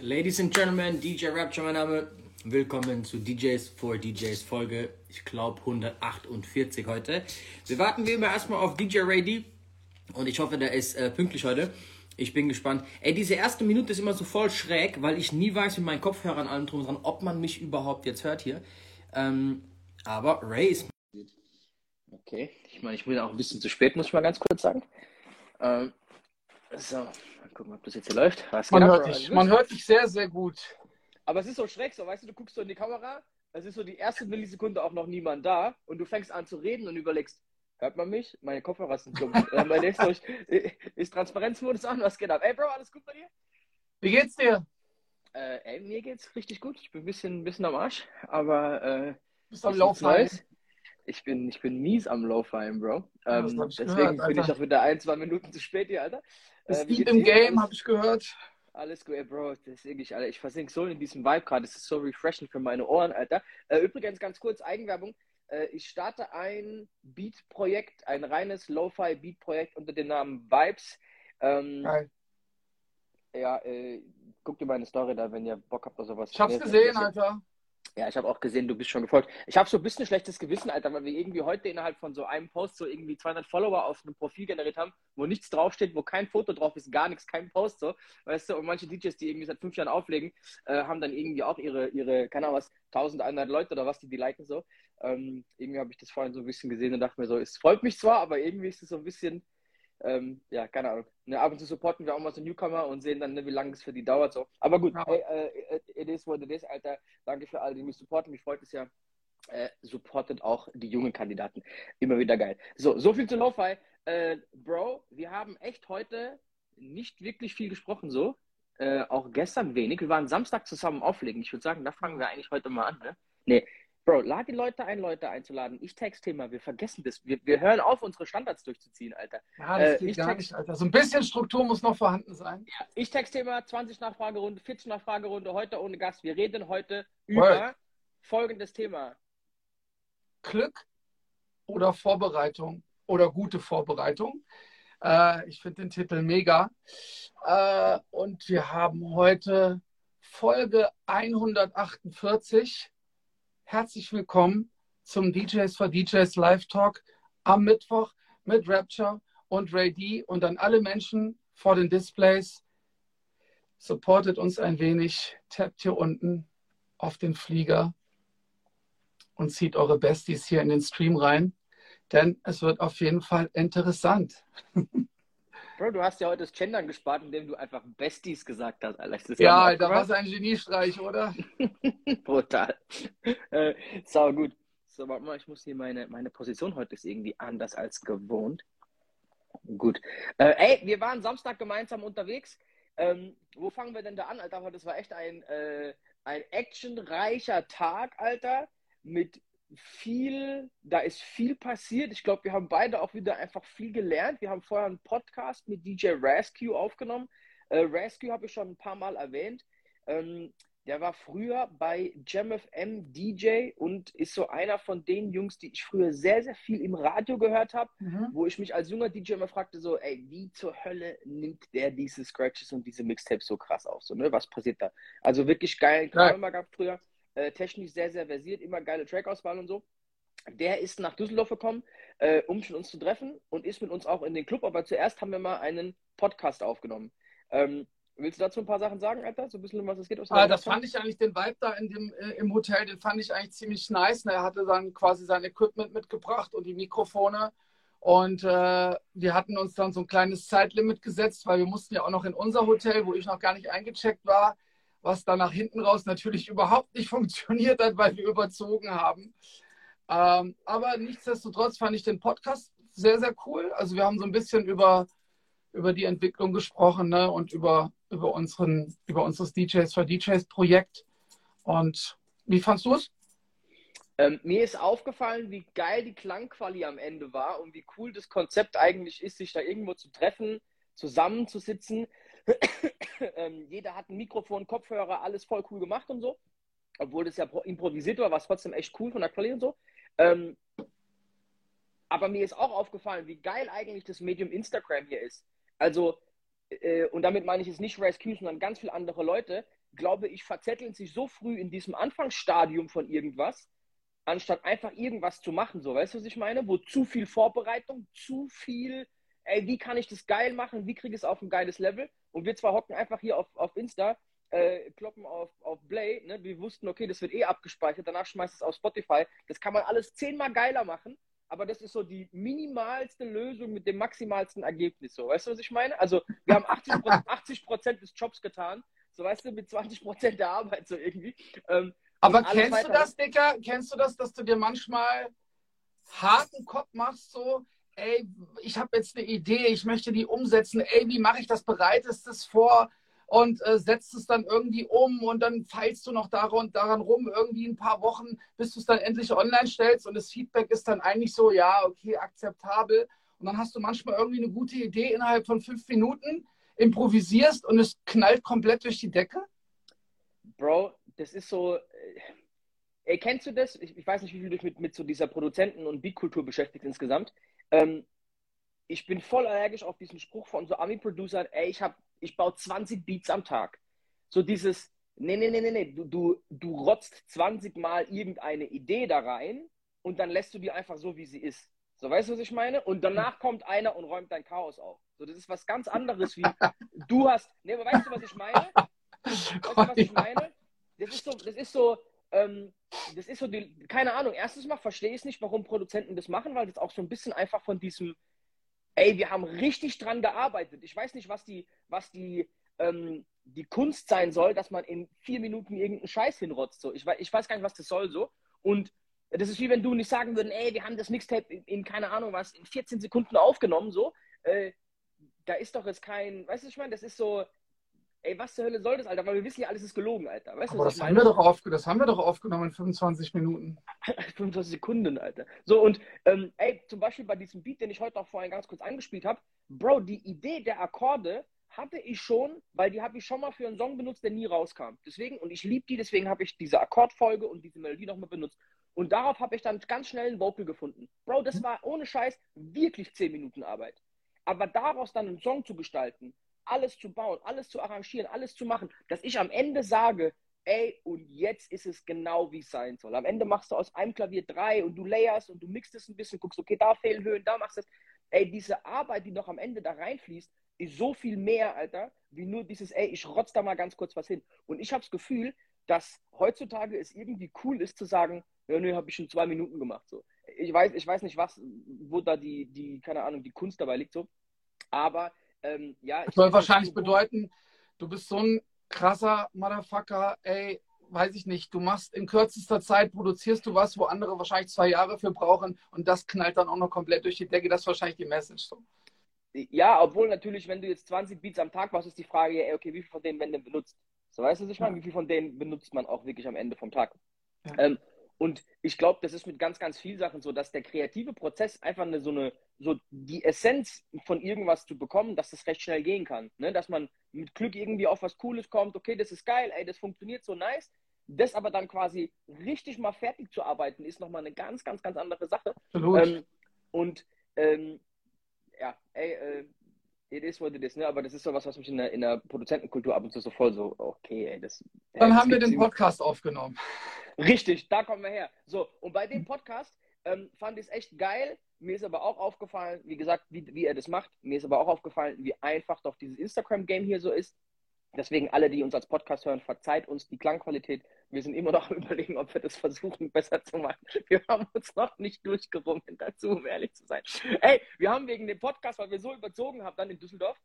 Ladies and Gentlemen, DJ Rapture mein Name. Willkommen zu DJs for DJs Folge, ich glaube 148 heute. Wir warten wie immer erstmal auf DJ Ray und ich hoffe, der ist äh, pünktlich heute. Ich bin gespannt. Ey, diese erste Minute ist immer so voll schräg, weil ich nie weiß mit meinen Kopfhörern allem drum dran, ob man mich überhaupt jetzt hört hier. Ähm, aber Ray ist. Okay, ich meine, ich bin auch ein bisschen zu spät, muss ich mal ganz kurz sagen. Ähm, so, gucken, ob das jetzt hier läuft. Was man, hört dich, man hört dich sehr, sehr gut. Aber es ist so schräg, so, weißt du, du guckst so in die Kamera, es ist so die erste Millisekunde auch noch niemand da und du fängst an zu reden und überlegst, hört man mich? Meine Kopfhörer sind dumm. äh, ist, durch, ist Transparenzmodus an, was geht ab? Ey, Bro, alles gut bei dir? Wie geht's dir? Äh, ey, mir geht's richtig gut. Ich bin ein bisschen, ein bisschen am Arsch, aber. Äh, bist am Laufen. Ich bin, ich bin mies am Low-Fallen, Bro. Ähm, deswegen gehört, bin ich auch wieder ein, zwei Minuten zu spät hier, Alter. Ist äh, im Game, habe ich gehört. Alles gut, ey, Bro. Deswegen, ich, Alter, ich versinke so in diesem Vibe gerade. Das ist so refreshing für meine Ohren, Alter. Äh, übrigens, ganz kurz, Eigenwerbung. Äh, ich starte ein Beat-Projekt, ein reines Lo-Fi-Beat-Projekt unter dem Namen Vibes. Ähm, Geil. Ja, äh, guckt ihr meine Story da, wenn ihr Bock habt oder sowas. Ich hab's gesehen, Alter. Ja, ich habe auch gesehen, du bist schon gefolgt. Ich habe so ein bisschen schlechtes Gewissen, Alter, weil wir irgendwie heute innerhalb von so einem Post so irgendwie 200 Follower auf einem Profil generiert haben, wo nichts draufsteht, wo kein Foto drauf ist, gar nichts, kein Post so, weißt du, und manche DJs, die irgendwie seit fünf Jahren auflegen, äh, haben dann irgendwie auch ihre, ihre, keine Ahnung was, 1100 Leute oder was, die die liken so. Ähm, irgendwie habe ich das vorhin so ein bisschen gesehen und dachte mir so, es freut mich zwar, aber irgendwie ist es so ein bisschen, ähm, ja, keine Ahnung. Ne, ab und zu supporten wir auch mal so Newcomer und sehen dann, ne, wie lange es für die dauert. So. Aber gut, ja. hey, äh, it is what it is, Alter. Danke für alle, die mich supporten. Mich freut es ja. Äh, supportet auch die jungen Kandidaten. Immer wieder geil. So, so viel zu Lo-Fi. Äh, Bro, wir haben echt heute nicht wirklich viel gesprochen, so. Äh, auch gestern wenig. Wir waren Samstag zusammen auflegen. Ich würde sagen, da fangen wir eigentlich heute mal an. Ne? Nee, Bro, lad die Leute ein, Leute einzuladen. Ich texte mal, wir vergessen das. Wir, wir hören auf, unsere Standards durchzuziehen, Alter. Ja, das äh, geht gar nicht, Alter. So ein bisschen Struktur muss noch vorhanden sein. Ja, ich texte mal 20 Nachfragerunde, 40 Nachfragerunde, heute ohne Gast. Wir reden heute über Word. folgendes Thema. Glück oder Vorbereitung oder gute Vorbereitung. Äh, ich finde den Titel mega. Äh, und wir haben heute Folge 148 herzlich willkommen zum DJs for DJs Live Talk am Mittwoch mit Rapture und Ray D und an alle Menschen vor den Displays. Supportet uns ein wenig, tappt hier unten auf den Flieger und zieht eure Besties hier in den Stream rein, denn es wird auf jeden Fall interessant. Bro, du hast ja heute das Gendern gespart, indem du einfach Besties gesagt hast, Alter. Ja, Alter, was ein Geniestreich, oder? Brutal. Äh, sau gut. So, warte mal, ich muss hier meine, meine Position heute ist irgendwie anders als gewohnt. Gut. Äh, ey, wir waren Samstag gemeinsam unterwegs. Ähm, wo fangen wir denn da an, Alter? Das war echt ein, äh, ein actionreicher Tag, Alter, mit viel, da ist viel passiert. Ich glaube, wir haben beide auch wieder einfach viel gelernt. Wir haben vorher einen Podcast mit DJ Rescue aufgenommen. Äh, Rescue habe ich schon ein paar Mal erwähnt. Ähm, der war früher bei JamFM DJ und ist so einer von den Jungs, die ich früher sehr, sehr viel im Radio gehört habe, mhm. wo ich mich als junger DJ immer fragte, so, ey, wie zur Hölle nimmt der diese Scratches und diese Mixtapes so krass auf? So, ne? Was passiert da? Also wirklich geil, ja. immer gehabt früher äh, technisch sehr, sehr versiert, immer geile Trackauswahl und so. Der ist nach Düsseldorf gekommen, äh, um mit uns zu treffen und ist mit uns auch in den Club. Aber zuerst haben wir mal einen Podcast aufgenommen. Ähm, willst du dazu ein paar Sachen sagen, Alter? So ein bisschen, was es geht? Ah, das fand ich eigentlich, den Vibe da in dem, äh, im Hotel, den fand ich eigentlich ziemlich nice. Er hatte dann quasi sein Equipment mitgebracht und die Mikrofone. Und äh, wir hatten uns dann so ein kleines Zeitlimit gesetzt, weil wir mussten ja auch noch in unser Hotel, wo ich noch gar nicht eingecheckt war, was dann nach hinten raus natürlich überhaupt nicht funktioniert hat, weil wir überzogen haben. Ähm, aber nichtsdestotrotz fand ich den Podcast sehr, sehr cool. Also wir haben so ein bisschen über, über die Entwicklung gesprochen ne? und über, über, unseren, über unseres DJs für DJs Projekt. Und wie fandst du es? Ähm, mir ist aufgefallen, wie geil die Klangquali am Ende war und wie cool das Konzept eigentlich ist, sich da irgendwo zu treffen, zusammenzusitzen ähm, jeder hat ein Mikrofon, Kopfhörer, alles voll cool gemacht und so. Obwohl das ja improvisiert war, war es trotzdem echt cool von der Qualität und so. Ähm, aber mir ist auch aufgefallen, wie geil eigentlich das Medium Instagram hier ist. Also, äh, und damit meine ich jetzt nicht Rescue, sondern ganz viele andere Leute. glaube ich, verzetteln sich so früh in diesem Anfangsstadium von irgendwas, anstatt einfach irgendwas zu machen. So, weißt du, was ich meine? Wo zu viel Vorbereitung, zu viel, ey, wie kann ich das geil machen? Wie kriege ich es auf ein geiles Level? Und wir zwar hocken einfach hier auf, auf Insta, äh, kloppen auf, auf Play, ne? wir wussten, okay, das wird eh abgespeichert, danach schmeißt es auf Spotify. Das kann man alles zehnmal geiler machen, aber das ist so die minimalste Lösung mit dem maximalsten Ergebnis. So, weißt du, was ich meine? Also, wir haben 80 Prozent des Jobs getan, so weißt du, mit 20 Prozent der Arbeit so irgendwie. Ähm, aber kennst du das, Dicker? Kennst du das, dass du dir manchmal harten Kopf machst, so, ey, ich habe jetzt eine Idee, ich möchte die umsetzen, ey, wie mache ich das, bereitest es vor und äh, setzt es dann irgendwie um und dann feilst du noch daran, daran rum, irgendwie ein paar Wochen, bis du es dann endlich online stellst und das Feedback ist dann eigentlich so, ja, okay, akzeptabel. Und dann hast du manchmal irgendwie eine gute Idee innerhalb von fünf Minuten, improvisierst und es knallt komplett durch die Decke? Bro, das ist so. Äh, ey, kennst du das? Ich, ich weiß nicht, wie viel du dich mit, mit so dieser Produzenten- und Beatkultur beschäftigt insgesamt. Ähm, ich bin voll allergisch auf diesen Spruch von so Ami-Producern, ey, ich, hab, ich baue 20 Beats am Tag. So dieses, nee, nee, nee, nee, nee, du, du, du rotzt 20 Mal irgendeine Idee da rein und dann lässt du die einfach so, wie sie ist. So, weißt du, was ich meine? Und danach kommt einer und räumt dein Chaos auf. So, das ist was ganz anderes, wie du hast. Nee, aber weißt du, was ich meine? Weißt du, was ich meine? Das ist so, das ist so, ähm, das ist so die, keine Ahnung, erstens mal verstehe ich nicht, warum Produzenten das machen, weil das auch so ein bisschen einfach von diesem, ey, wir haben richtig dran gearbeitet. Ich weiß nicht, was die, was die, ähm, die Kunst sein soll, dass man in vier Minuten irgendeinen Scheiß hinrotzt. So. Ich, weiß, ich weiß gar nicht, was das soll so. Und das ist wie wenn du nicht sagen würden, ey, wir haben das Mixtape in, in keine Ahnung was, in 14 Sekunden aufgenommen, so. Äh, da ist doch jetzt kein, weißt du, ich meine, das ist so, ey, was zur Hölle soll das, Alter? Weil wir wissen ja, alles ist gelogen, Alter. Weißt Aber das, haben wir doch auf, das haben wir doch aufgenommen in 25 Minuten. 25 Sekunden, Alter. So, und ähm, ey, zum Beispiel bei diesem Beat, den ich heute auch vorhin ganz kurz angespielt habe, Bro, die Idee der Akkorde hatte ich schon, weil die habe ich schon mal für einen Song benutzt, der nie rauskam. Deswegen, und ich liebe die, deswegen habe ich diese Akkordfolge und diese Melodie nochmal benutzt. Und darauf habe ich dann ganz schnell ein Vocal gefunden. Bro, das mhm. war ohne Scheiß wirklich 10 Minuten Arbeit. Aber daraus dann einen Song zu gestalten, alles zu bauen, alles zu arrangieren, alles zu machen, dass ich am Ende sage, ey, und jetzt ist es genau, wie es sein soll. Am Ende machst du aus einem Klavier drei und du layerst und du mixt es ein bisschen, guckst, okay, da fehlen Höhen, da machst du es. Ey, diese Arbeit, die noch am Ende da reinfließt, ist so viel mehr, Alter, wie nur dieses, ey, ich rotz da mal ganz kurz was hin. Und ich habe das Gefühl, dass heutzutage es irgendwie cool ist zu sagen, ja, nee, habe ich schon zwei Minuten gemacht. So. Ich weiß, ich weiß nicht, was, wo da die, die, keine Ahnung, die Kunst dabei liegt so. Aber ähm, ja. Das soll wahrscheinlich bedeuten, du bist so ein krasser Motherfucker, ey, weiß ich nicht, du machst in kürzester Zeit, produzierst du was, wo andere wahrscheinlich zwei Jahre für brauchen und das knallt dann auch noch komplett durch die Decke. Das ist wahrscheinlich die Message so. Ja, obwohl natürlich, wenn du jetzt 20 Beats am Tag machst, ist die Frage, ja, okay, wie viel von denen werden denn benutzt? So weißt du, was ich meine? Wie viel von denen benutzt man auch wirklich am Ende vom Tag? Ja. Ähm, und ich glaube, das ist mit ganz, ganz vielen Sachen so, dass der kreative Prozess einfach eine, so eine, so die Essenz von irgendwas zu bekommen, dass das recht schnell gehen kann. Ne? Dass man mit Glück irgendwie auf was Cooles kommt, okay, das ist geil, ey, das funktioniert so nice. Das aber dann quasi richtig mal fertig zu arbeiten, ist nochmal eine ganz, ganz, ganz andere Sache. Absolut. Ähm, und ähm, ja, ey, äh, it is what it is, ne? Aber das ist so was, was mich in der, in der Produzentenkultur ab und zu so voll so, okay, ey, das. Dann ey, haben wir den Podcast aufgenommen. Richtig, da kommen wir her. So, und bei dem Podcast ähm, fand ich es echt geil. Mir ist aber auch aufgefallen, wie gesagt, wie, wie er das macht. Mir ist aber auch aufgefallen, wie einfach doch dieses Instagram-Game hier so ist. Deswegen alle, die uns als Podcast hören, verzeiht uns die Klangqualität. Wir sind immer noch am überlegen, ob wir das versuchen, besser zu machen. Wir haben uns noch nicht durchgerungen dazu, um ehrlich zu sein. Ey, wir haben wegen dem Podcast, weil wir so überzogen haben, dann in Düsseldorf,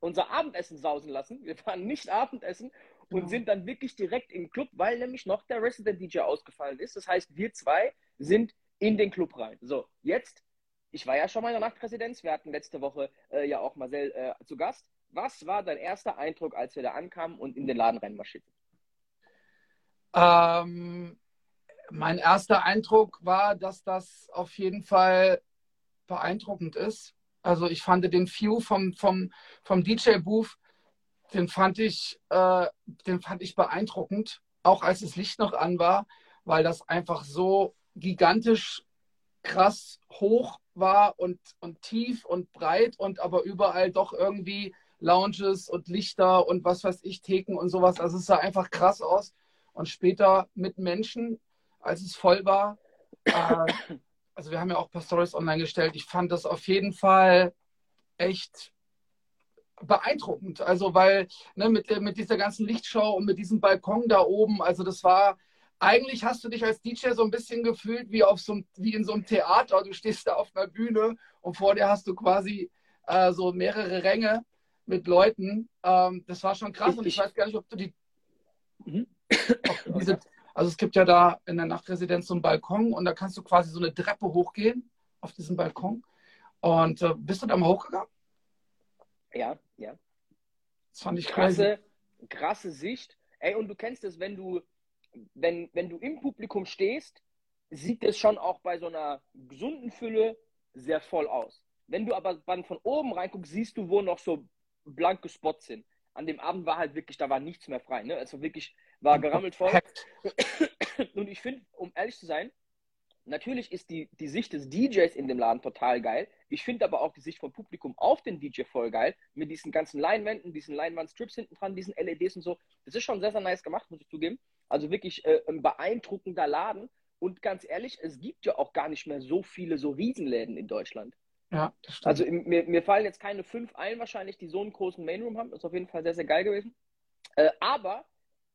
unser Abendessen sausen lassen. Wir fahren nicht Abendessen und genau. sind dann wirklich direkt im Club, weil nämlich noch der Resident DJ ausgefallen ist. Das heißt, wir zwei sind in den Club rein. So, jetzt, ich war ja schon mal in der Nachtpräsidenz, wir hatten letzte Woche äh, ja auch Marcel äh, zu Gast. Was war dein erster Eindruck, als wir da ankamen und in den Laden reinmarschierten? Ähm, mein erster Eindruck war, dass das auf jeden Fall beeindruckend ist. Also ich fand den View vom, vom, vom DJ-Booth den fand ich, äh, den fand ich beeindruckend, auch als das Licht noch an war, weil das einfach so gigantisch krass hoch war und, und tief und breit und aber überall doch irgendwie Lounges und Lichter und was weiß ich, Theken und sowas. Also es sah einfach krass aus. Und später mit Menschen, als es voll war, äh, also wir haben ja auch ein paar Stories online gestellt. Ich fand das auf jeden Fall echt beeindruckend. Also weil ne, mit, mit dieser ganzen Lichtshow und mit diesem Balkon da oben, also das war, eigentlich hast du dich als DJ so ein bisschen gefühlt wie, auf so, wie in so einem Theater. Du stehst da auf einer Bühne und vor dir hast du quasi äh, so mehrere Ränge mit Leuten. Ähm, das war schon krass ich, und ich, weiß gar nicht, ob du die. Mhm. Ob diese, also es gibt ja da in der Nachtresidenz so einen Balkon und da kannst du quasi so eine Treppe hochgehen auf diesem Balkon. Und äh, bist du da mal hochgegangen? Ja. Das fand ich krasse, crazy. krasse Sicht. Ey, und du kennst es, wenn du, wenn, wenn du im Publikum stehst, sieht es schon auch bei so einer gesunden Fülle sehr voll aus. Wenn du aber dann von oben reinguckst, siehst du, wo noch so blanke Spots sind. An dem Abend war halt wirklich, da war nichts mehr frei. Ne? Also wirklich, war gerammelt voll. Und ich finde, um ehrlich zu sein, natürlich ist die, die Sicht des DJs in dem Laden total geil. Ich finde aber auch die Sicht vom Publikum auf den DJ voll geil. Mit diesen ganzen Leinwänden, diesen Leinwandstrips hinten dran, diesen LEDs und so. Das ist schon sehr, sehr nice gemacht, muss ich zugeben. Also wirklich äh, ein beeindruckender Laden. Und ganz ehrlich, es gibt ja auch gar nicht mehr so viele so Riesenläden in Deutschland. Ja, das stimmt. Also mir, mir fallen jetzt keine fünf ein wahrscheinlich, die so einen großen Mainroom haben. Das ist auf jeden Fall sehr, sehr geil gewesen. Äh, aber,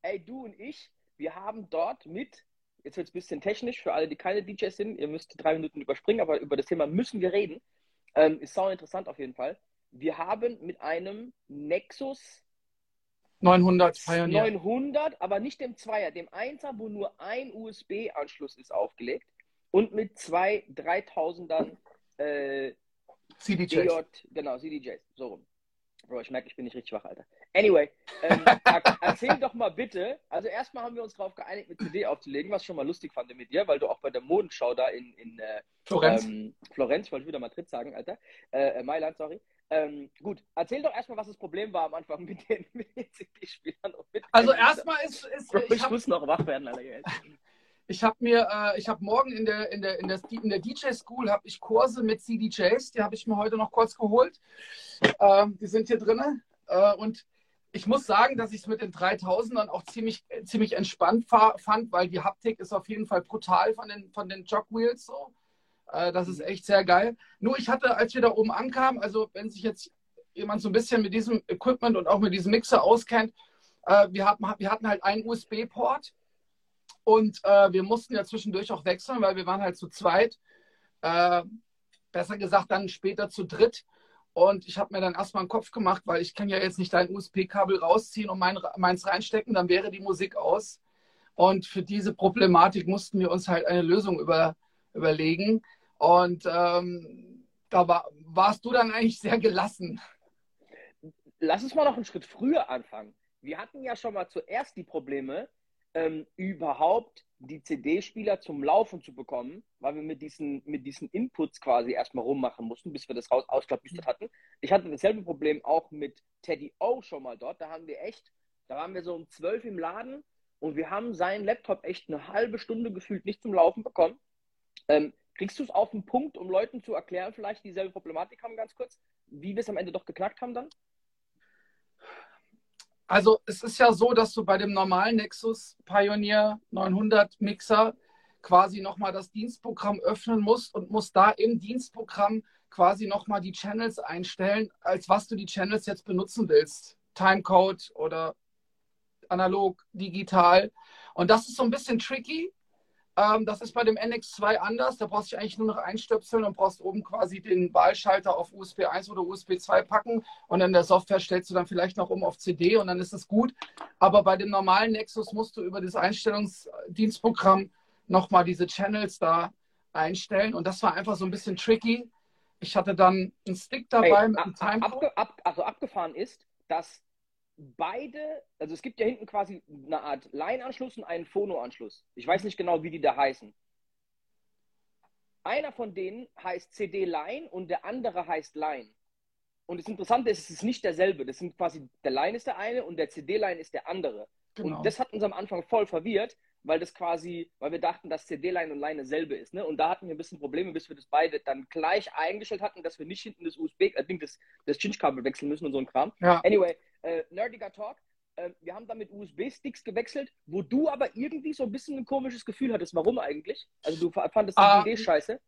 ey, du und ich, wir haben dort mit jetzt wird es ein bisschen technisch für alle, die keine DJs sind. Ihr müsst drei Minuten überspringen, aber über das Thema müssen wir reden. Ähm, ist sau interessant auf jeden Fall. Wir haben mit einem Nexus 900 Pioneer. 900, aber nicht dem Zweier, dem Einser, wo nur ein USB-Anschluss ist, aufgelegt. Und mit zwei 3000ern äh, CDJs. DJ, genau, CDJs, so rum. Bro, ich merke, ich bin nicht richtig wach, Alter. Anyway, ähm, erzähl doch mal bitte. Also erstmal haben wir uns darauf geeinigt, mit CD aufzulegen, was ich schon mal lustig fand mit dir, weil du auch bei der Modenschau da in, in äh, Florenz. Ähm, Florenz, ich wollte wieder Madrid sagen, Alter. Äh, äh Mailand, sorry. Ähm, gut, erzähl doch erstmal, was das Problem war am Anfang mit den, den CD-Spielern. Also erstmal ist, ist Bro, ich, ich hab, muss noch wach werden, Alter. Ich habe mir, äh, ich habe morgen in der, in der, in der, in der DJ School habe ich Kurse mit CDJs, die habe ich mir heute noch kurz geholt. Äh, die sind hier drin. Äh, und ich muss sagen, dass ich es mit den 3000ern auch ziemlich, ziemlich entspannt fand, weil die Haptik ist auf jeden Fall brutal von den, von den Jogwheels so. Äh, das ist mhm. echt sehr geil. Nur ich hatte, als wir da oben ankamen, also wenn sich jetzt jemand so ein bisschen mit diesem Equipment und auch mit diesem Mixer auskennt, äh, wir, hatten, wir hatten halt einen USB-Port und äh, wir mussten ja zwischendurch auch wechseln, weil wir waren halt zu zweit. Äh, besser gesagt, dann später zu dritt. Und ich habe mir dann erstmal einen Kopf gemacht, weil ich kann ja jetzt nicht dein USB-Kabel rausziehen und mein, meins reinstecken, dann wäre die Musik aus. Und für diese Problematik mussten wir uns halt eine Lösung über, überlegen. Und ähm, da war, warst du dann eigentlich sehr gelassen. Lass uns mal noch einen Schritt früher anfangen. Wir hatten ja schon mal zuerst die Probleme, ähm, überhaupt die CD-Spieler zum Laufen zu bekommen, weil wir mit diesen, mit diesen Inputs quasi erstmal rummachen mussten, bis wir das raus ausklabüstert hatten. Ich hatte dasselbe Problem auch mit Teddy O schon mal dort. Da haben wir echt, da waren wir so um zwölf im Laden und wir haben seinen Laptop echt eine halbe Stunde gefühlt nicht zum Laufen bekommen. Ähm, kriegst du es auf den Punkt, um Leuten zu erklären, vielleicht dieselbe Problematik haben, ganz kurz, wie wir es am Ende doch geknackt haben dann? Also es ist ja so, dass du bei dem normalen Nexus Pioneer 900 Mixer quasi nochmal das Dienstprogramm öffnen musst und musst da im Dienstprogramm quasi nochmal die Channels einstellen, als was du die Channels jetzt benutzen willst. Timecode oder analog, digital. Und das ist so ein bisschen tricky, ähm, das ist bei dem NX2 anders. Da brauchst du eigentlich nur noch einstöpseln und brauchst oben quasi den Wahlschalter auf USB 1 oder USB 2 packen. Und in der Software stellst du dann vielleicht noch um auf CD und dann ist es gut. Aber bei dem normalen Nexus musst du über das Einstellungsdienstprogramm nochmal diese Channels da einstellen. Und das war einfach so ein bisschen tricky. Ich hatte dann einen Stick dabei hey, mit einem Timecode. Ab, ab, also abgefahren ist, dass beide, also es gibt ja hinten quasi eine Art Line-Anschluss und einen Phono-Anschluss. Ich weiß nicht genau, wie die da heißen. Einer von denen heißt CD-Line und der andere heißt Line. Und das Interessante ist, es ist nicht derselbe. Das sind quasi, der Line ist der eine und der CD-Line ist der andere. Genau. Und das hat uns am Anfang voll verwirrt, weil das quasi, weil wir dachten, dass CD-Line und Line selbe ist. Ne? Und da hatten wir ein bisschen Probleme, bis wir das beide dann gleich eingestellt hatten, dass wir nicht hinten das USB, äh, das, das Chinch-Kabel wechseln müssen und so ein Kram. Ja. Anyway, äh, nerdiger Talk. Äh, wir haben dann mit USB-Sticks gewechselt, wo du aber irgendwie so ein bisschen ein komisches Gefühl hattest. Warum eigentlich? Also du fandest die uh, Idee scheiße.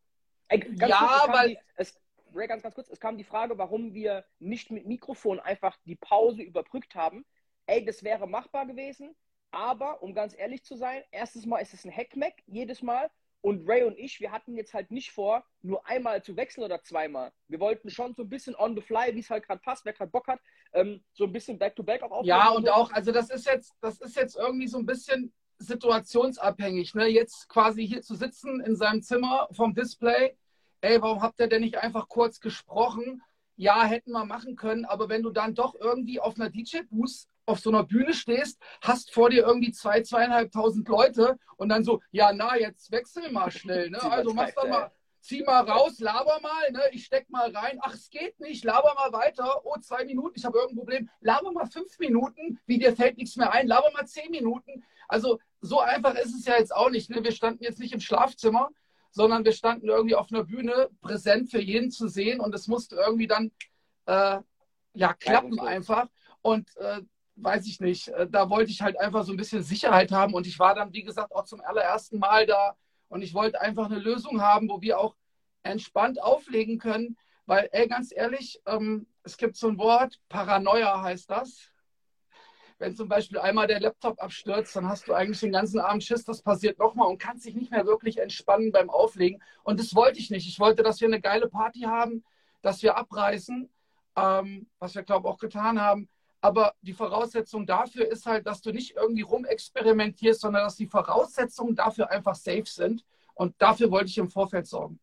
Ey, ja, weil... Die, es, Ray, ganz, ganz kurz, es kam die Frage, warum wir nicht mit Mikrofon einfach die Pause überbrückt haben. Ey, das wäre machbar gewesen, aber um ganz ehrlich zu sein, erstes Mal ist es ein Hackmack jedes Mal. Und Ray und ich, wir hatten jetzt halt nicht vor, nur einmal zu wechseln oder zweimal. Wir wollten schon so ein bisschen on the fly, wie es halt gerade passt, wer gerade Bock hat, ähm, so ein bisschen back-to-back -back auch Ja, und auch, also das ist jetzt, das ist jetzt irgendwie so ein bisschen situationsabhängig. Ne? Jetzt quasi hier zu sitzen in seinem Zimmer vom Display, ey, warum habt ihr denn nicht einfach kurz gesprochen? Ja, hätten wir machen können, aber wenn du dann doch irgendwie auf einer DJ-Boost auf so einer Bühne stehst, hast vor dir irgendwie zwei, zweieinhalbtausend Leute und dann so, ja, na, jetzt wechsel mal schnell, ne? Also mach doch mal, zieh mal raus, laber mal, ne? Ich steck mal rein. Ach, es geht nicht, laber mal weiter. Oh, zwei Minuten, ich habe irgendein Problem. Laber mal fünf Minuten, wie dir fällt nichts mehr ein. Laber mal zehn Minuten. Also so einfach ist es ja jetzt auch nicht. Ne? Wir standen jetzt nicht im Schlafzimmer, sondern wir standen irgendwie auf einer Bühne, präsent für jeden zu sehen und es musste irgendwie dann äh, ja klappen einfach. Und äh, weiß ich nicht, äh, da wollte ich halt einfach so ein bisschen Sicherheit haben und ich war dann, wie gesagt, auch zum allerersten Mal da und ich wollte einfach eine Lösung haben, wo wir auch entspannt auflegen können, weil, ey, ganz ehrlich, ähm, es gibt so ein Wort, Paranoia heißt das. Wenn zum Beispiel einmal der Laptop abstürzt, dann hast du eigentlich den ganzen Abend Schiss, das passiert nochmal und kannst dich nicht mehr wirklich entspannen beim Auflegen. Und das wollte ich nicht. Ich wollte, dass wir eine geile Party haben, dass wir abreißen, ähm, was wir, glaube ich, auch getan haben. Aber die Voraussetzung dafür ist halt, dass du nicht irgendwie rumexperimentierst, sondern dass die Voraussetzungen dafür einfach safe sind. Und dafür wollte ich im Vorfeld sorgen.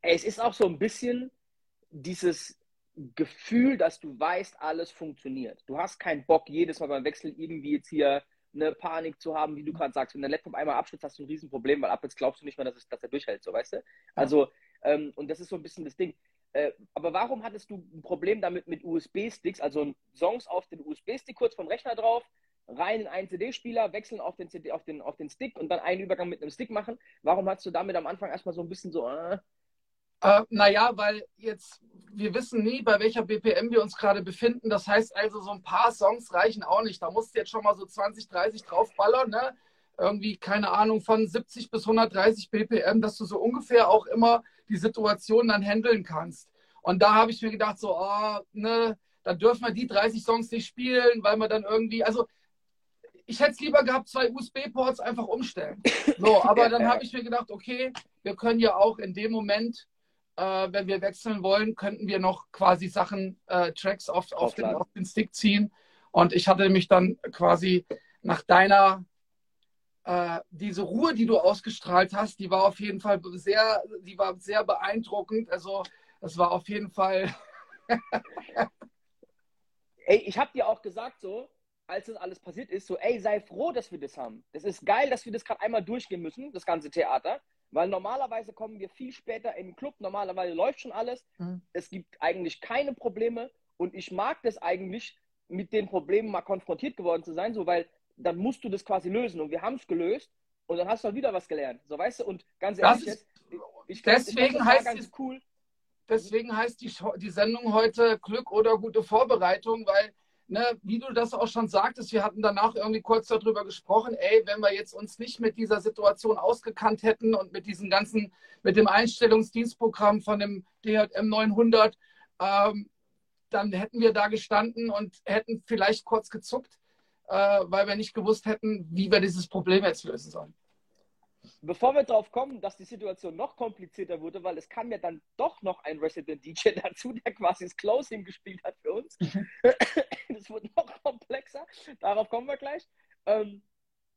Es ist auch so ein bisschen dieses Gefühl, dass du weißt, alles funktioniert. Du hast keinen Bock, jedes Mal beim Wechsel irgendwie jetzt hier eine Panik zu haben, wie du gerade sagst. Wenn der Laptop einmal abstürzt, hast du ein Riesenproblem, weil ab jetzt glaubst du nicht mehr, dass, es, dass er durchhält, so weißt du? Also, ähm, und das ist so ein bisschen das Ding. Äh, aber warum hattest du ein Problem damit mit USB-Sticks, also Songs auf den USB-Stick kurz vom Rechner drauf, rein in einen CD-Spieler, wechseln auf den, CD, auf, den, auf den Stick und dann einen Übergang mit einem Stick machen? Warum hast du damit am Anfang erstmal so ein bisschen so. Äh? Äh, naja, weil jetzt, wir wissen nie, bei welcher BPM wir uns gerade befinden. Das heißt also, so ein paar Songs reichen auch nicht. Da musst du jetzt schon mal so 20, 30 draufballern, ne? Irgendwie, keine Ahnung, von 70 bis 130 BPM, dass du so ungefähr auch immer die Situation dann handeln kannst. Und da habe ich mir gedacht, so, oh, ne, dann dürfen wir die 30 Songs nicht spielen, weil man dann irgendwie, also ich hätte es lieber gehabt, zwei USB-Ports einfach umstellen. So, aber dann habe ich mir gedacht, okay, wir können ja auch in dem Moment, äh, wenn wir wechseln wollen, könnten wir noch quasi Sachen, äh, Tracks auf, auf, den, auf den Stick ziehen. Und ich hatte mich dann quasi nach deiner äh, diese Ruhe, die du ausgestrahlt hast, die war auf jeden Fall sehr, die war sehr beeindruckend. Also das war auf jeden Fall. ey, ich habe dir auch gesagt so, als das alles passiert ist, so, ey, sei froh, dass wir das haben. Das ist geil, dass wir das gerade einmal durchgehen müssen, das ganze Theater. Weil normalerweise kommen wir viel später in den Club, normalerweise läuft schon alles. Mhm. Es gibt eigentlich keine Probleme und ich mag das eigentlich, mit den Problemen mal konfrontiert geworden zu sein, so weil dann musst du das quasi lösen. Und wir haben es gelöst und dann hast du halt wieder was gelernt. So, weißt du, und ganz ehrlich, jetzt, ich, glaub, deswegen ich heißt ganz cool. Deswegen heißt die, die Sendung heute Glück oder gute Vorbereitung, weil, ne, wie du das auch schon sagtest, wir hatten danach irgendwie kurz darüber gesprochen, ey, wenn wir jetzt uns nicht mit dieser Situation ausgekannt hätten und mit diesem ganzen, mit dem Einstellungsdienstprogramm von dem DHM 900, ähm, dann hätten wir da gestanden und hätten vielleicht kurz gezuckt weil wir nicht gewusst hätten, wie wir dieses Problem jetzt lösen sollen. Bevor wir darauf kommen, dass die Situation noch komplizierter wurde, weil es kam ja dann doch noch ein Resident DJ dazu, der quasi das Closing gespielt hat für uns. das wurde noch komplexer. Darauf kommen wir gleich. Ähm,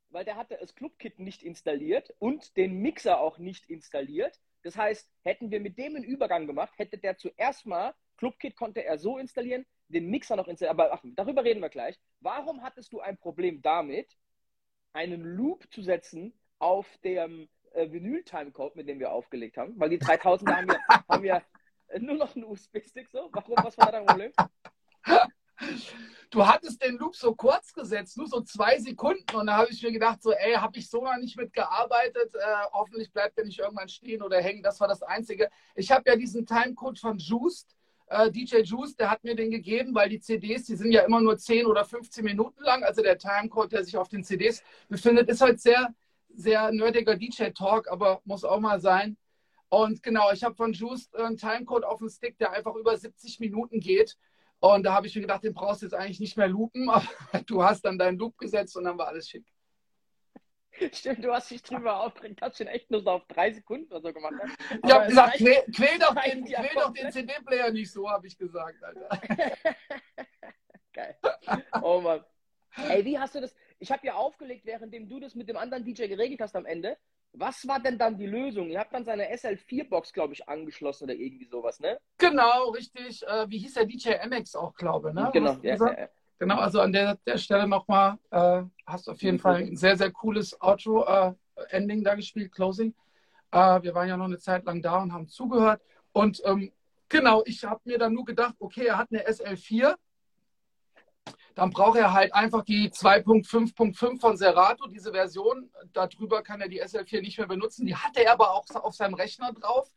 weil der hatte das Clubkit nicht installiert und den Mixer auch nicht installiert. Das heißt, hätten wir mit dem einen Übergang gemacht, hätte der zuerst mal, Clubkit konnte er so installieren, den Mixer noch installieren. Aber ach, darüber reden wir gleich. Warum hattest du ein Problem damit, einen Loop zu setzen auf dem äh, Vinyl-Timecode, mit dem wir aufgelegt haben? Weil die 3000 haben ja, haben ja nur noch einen USB-Stick so. Warum? Was war da dein Problem? Du hattest den Loop so kurz gesetzt, nur so zwei Sekunden. Und da habe ich mir gedacht, so, ey, habe ich so noch nicht mitgearbeitet. Äh, hoffentlich bleibt der nicht irgendwann stehen oder hängen. Das war das Einzige. Ich habe ja diesen Timecode von Juiced. Äh, DJ Juice, der hat mir den gegeben, weil die CDs, die sind ja immer nur 10 oder 15 Minuten lang. Also der Timecode, der sich auf den CDs befindet, ist halt sehr, sehr nerdiger DJ-Talk, aber muss auch mal sein. Und genau, ich habe von Juice einen Timecode auf dem Stick, der einfach über 70 Minuten geht. Und da habe ich mir gedacht, den brauchst du jetzt eigentlich nicht mehr loopen, aber du hast dann deinen Loop gesetzt und dann war alles schick. Stimmt, du hast dich drüber aufgeregt, hast den echt nur so auf drei Sekunden oder so gemacht. Ne? Ich habe gesagt, quäl, quäl doch den, quäl doch den CD-Player nicht so, habe ich gesagt, Alter. Geil. Oh Mann. Ey, wie hast du das? Ich habe ja aufgelegt, währenddem du das mit dem anderen DJ geregelt hast am Ende. Was war denn dann die Lösung? Ihr habt dann seine SL4-Box, glaube ich, angeschlossen oder irgendwie sowas, ne? Genau, richtig. Äh, wie hieß der DJ MX auch, glaube ich, ne? Genau, ja, ja, genau. Also an der, der Stelle nochmal, äh, hast du auf jeden. Fall ein sehr, sehr cooles Outro-Ending äh, da gespielt, Closing. Äh, wir waren ja noch eine Zeit lang da und haben zugehört. Und ähm, genau, ich habe mir dann nur gedacht, okay, er hat eine SL4 dann braucht er halt einfach die 2.5.5 von Serato, diese Version. Darüber kann er die SL4 nicht mehr benutzen. Die hatte er aber auch auf seinem Rechner drauf.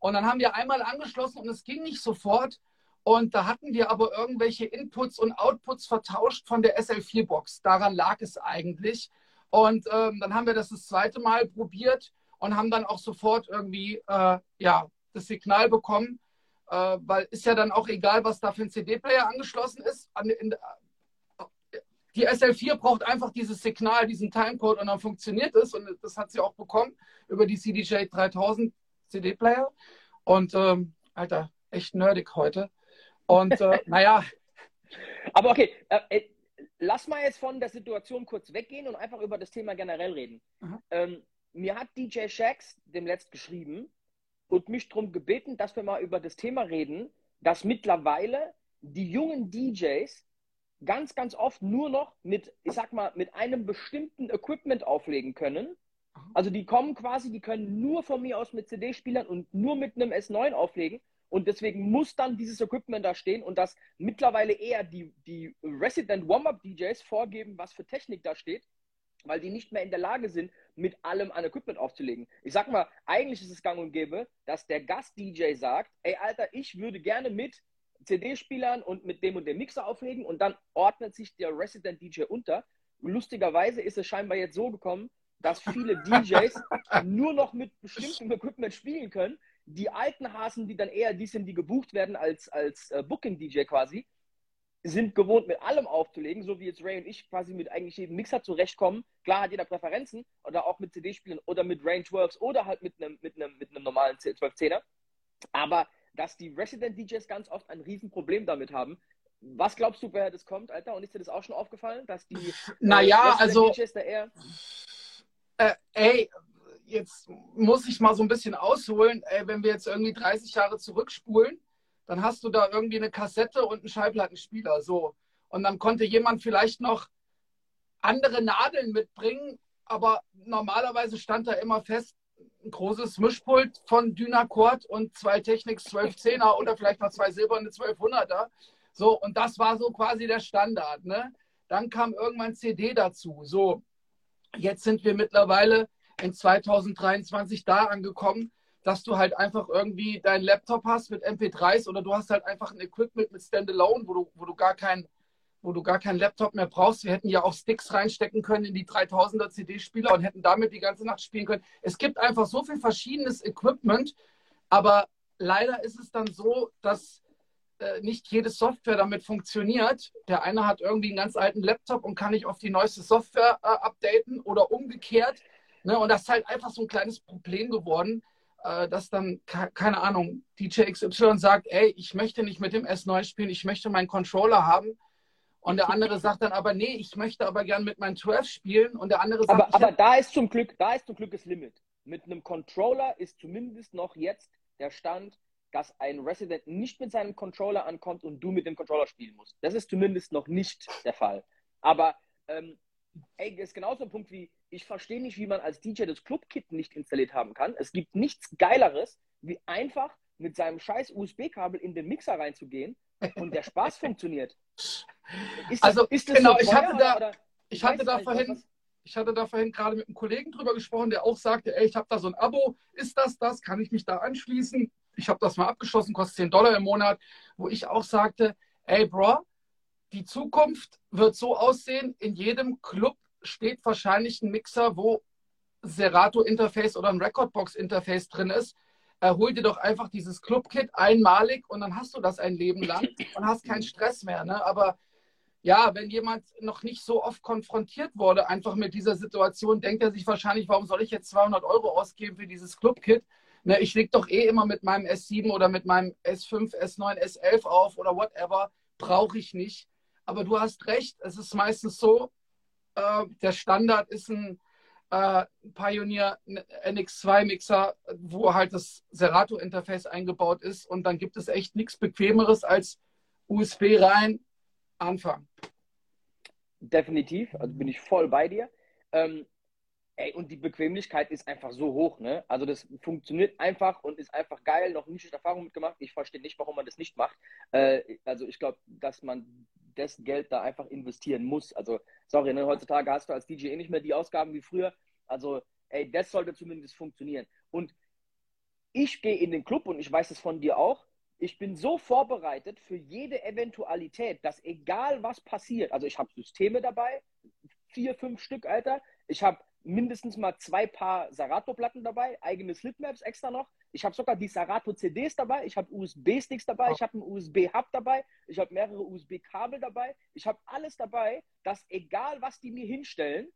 Und dann haben wir einmal angeschlossen und es ging nicht sofort. Und da hatten wir aber irgendwelche Inputs und Outputs vertauscht von der SL4-Box. Daran lag es eigentlich. Und ähm, dann haben wir das das zweite Mal probiert und haben dann auch sofort irgendwie äh, ja, das Signal bekommen. Äh, weil ist ja dann auch egal, was da für ein CD-Player angeschlossen ist. An, in, die SL4 braucht einfach dieses Signal, diesen Timecode und dann funktioniert es. Und das hat sie auch bekommen über die CDJ 3000 CD-Player. Und ähm, Alter, echt nerdig heute. Und äh, naja. Aber okay, äh, äh, lass mal jetzt von der Situation kurz weggehen und einfach über das Thema generell reden. Ähm, mir hat DJ Shax dem Letzt geschrieben und mich darum gebeten, dass wir mal über das Thema reden, dass mittlerweile die jungen DJs ganz, ganz oft nur noch mit, ich sag mal, mit einem bestimmten Equipment auflegen können. Also die kommen quasi, die können nur von mir aus mit CD-Spielern und nur mit einem S9 auflegen. Und deswegen muss dann dieses Equipment da stehen und dass mittlerweile eher die, die Resident Warm-Up-DJs vorgeben, was für Technik da steht, weil die nicht mehr in der Lage sind, mit allem an Equipment aufzulegen. Ich sag mal, eigentlich ist es gang und gäbe, dass der Gast-DJ sagt, ey Alter, ich würde gerne mit CD-Spielern und mit dem und dem Mixer auflegen und dann ordnet sich der Resident DJ unter. Lustigerweise ist es scheinbar jetzt so gekommen, dass viele DJs nur noch mit bestimmtem Equipment spielen können. Die alten Hasen, die dann eher die sind, die gebucht werden als, als äh, Booking-DJ quasi, sind gewohnt, mit allem aufzulegen, so wie jetzt Ray und ich quasi mit eigentlich jedem Mixer zurechtkommen. Klar hat jeder Präferenzen oder auch mit CD-Spielen oder mit Range 12s oder halt mit einem, mit einem, mit einem normalen 12-10er. Aber dass die Resident DJs ganz oft ein Riesenproblem damit haben. Was glaubst du, woher das kommt, Alter? Und ist dir das auch schon aufgefallen, dass die naja, äh, also, DJs da eher. Äh, ey, jetzt muss ich mal so ein bisschen ausholen. Ey, wenn wir jetzt irgendwie 30 Jahre zurückspulen, dann hast du da irgendwie eine Kassette und einen Schallplattenspieler. So. Und dann konnte jemand vielleicht noch andere Nadeln mitbringen, aber normalerweise stand da immer fest, ein großes Mischpult von Dynacord und zwei Technics 1210er oder vielleicht noch zwei silberne 1200er. So, und das war so quasi der Standard. Ne? Dann kam irgendwann CD dazu. So, jetzt sind wir mittlerweile in 2023 da angekommen, dass du halt einfach irgendwie deinen Laptop hast mit MP3s oder du hast halt einfach ein Equipment mit Standalone, wo du, wo du gar kein wo du gar keinen Laptop mehr brauchst. Wir hätten ja auch Sticks reinstecken können in die 3000er CD-Spieler und hätten damit die ganze Nacht spielen können. Es gibt einfach so viel verschiedenes Equipment, aber leider ist es dann so, dass äh, nicht jede Software damit funktioniert. Der eine hat irgendwie einen ganz alten Laptop und kann nicht auf die neueste Software äh, updaten oder umgekehrt. Ne? Und das ist halt einfach so ein kleines Problem geworden, äh, dass dann, keine Ahnung, DJ XY sagt, ey, ich möchte nicht mit dem S9 spielen, ich möchte meinen Controller haben und der andere sagt dann aber, nee, ich möchte aber gern mit meinem 12 spielen. Und der andere sagt, aber, aber da ist zum Glück, da ist zum Glück das Limit. Mit einem Controller ist zumindest noch jetzt der Stand, dass ein Resident nicht mit seinem Controller ankommt und du mit dem Controller spielen musst. Das ist zumindest noch nicht der Fall. Aber ähm, ey, ist genauso ein Punkt wie, ich verstehe nicht, wie man als DJ das Club-Kit nicht installiert haben kann. Es gibt nichts Geileres, wie einfach mit seinem scheiß USB-Kabel in den Mixer reinzugehen und der Spaß funktioniert. Ist das, also, ist das genau, so ich hatte da, oder? ich hatte da vorhin, ich hatte da vorhin gerade mit einem Kollegen drüber gesprochen, der auch sagte, ey, ich habe da so ein Abo, ist das das? Kann ich mich da anschließen? Ich habe das mal abgeschlossen, kostet 10 Dollar im Monat, wo ich auch sagte, ey, Bro, die Zukunft wird so aussehen, in jedem Club steht wahrscheinlich ein Mixer, wo Serato-Interface oder ein Recordbox-Interface drin ist. Äh, hol dir doch einfach dieses Club-Kit einmalig und dann hast du das ein Leben lang und hast keinen Stress mehr. Ne? Aber ja, wenn jemand noch nicht so oft konfrontiert wurde, einfach mit dieser Situation, denkt er sich wahrscheinlich, warum soll ich jetzt 200 Euro ausgeben für dieses Club-Kit? Ne, ich lege doch eh immer mit meinem S7 oder mit meinem S5, S9, S11 auf oder whatever. Brauche ich nicht. Aber du hast recht, es ist meistens so, äh, der Standard ist ein äh, Pioneer NX2-Mixer, wo halt das Serato-Interface eingebaut ist. Und dann gibt es echt nichts Bequemeres als USB rein, anfangen. Definitiv, also bin ich voll bei dir. Ähm, ey, und die Bequemlichkeit ist einfach so hoch, ne? Also das funktioniert einfach und ist einfach geil, noch nie Erfahrung mitgemacht. Ich verstehe nicht, warum man das nicht macht. Äh, also ich glaube, dass man das Geld da einfach investieren muss. Also, sorry, ne, heutzutage hast du als DJ eh nicht mehr die Ausgaben wie früher. Also, ey, das sollte zumindest funktionieren. Und ich gehe in den Club und ich weiß es von dir auch. Ich bin so vorbereitet für jede Eventualität, dass egal was passiert, also ich habe Systeme dabei, vier, fünf Stück, Alter. Ich habe mindestens mal zwei Paar Sarato-Platten dabei, eigene Slipmaps extra noch. Ich habe sogar die Sarato-CDs dabei, ich habe USB-Sticks dabei, ich habe einen USB-Hub dabei, ich habe mehrere USB-Kabel dabei, ich habe alles dabei, dass egal was die mir hinstellen,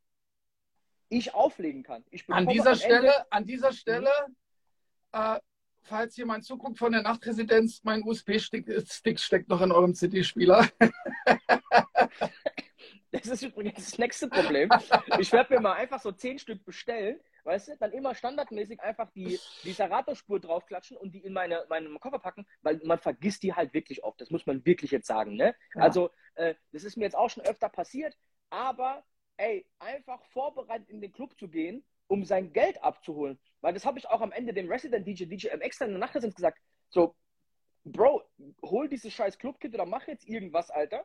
ich auflegen kann. an dieser Stelle, an dieser Stelle, äh, falls jemand zuguckt von der Nachtresidenz, mein USB-Stick steckt noch in eurem CD-Spieler. Das ist übrigens das nächste Problem. Ich werde mir mal einfach so zehn Stück bestellen, weißt du, dann immer standardmäßig einfach die, die Serato-Spur draufklatschen und die in meine, meinen Koffer packen, weil man vergisst die halt wirklich oft. Das muss man wirklich jetzt sagen. Ne? Ja. Also, äh, das ist mir jetzt auch schon öfter passiert, aber ey, einfach vorbereitet in den Club zu gehen, um sein Geld abzuholen. Weil das habe ich auch am Ende dem Resident DJ, DJ MX dann in der Nacht gesagt. So, Bro, hol dieses scheiß Clubkit oder mach jetzt irgendwas, Alter.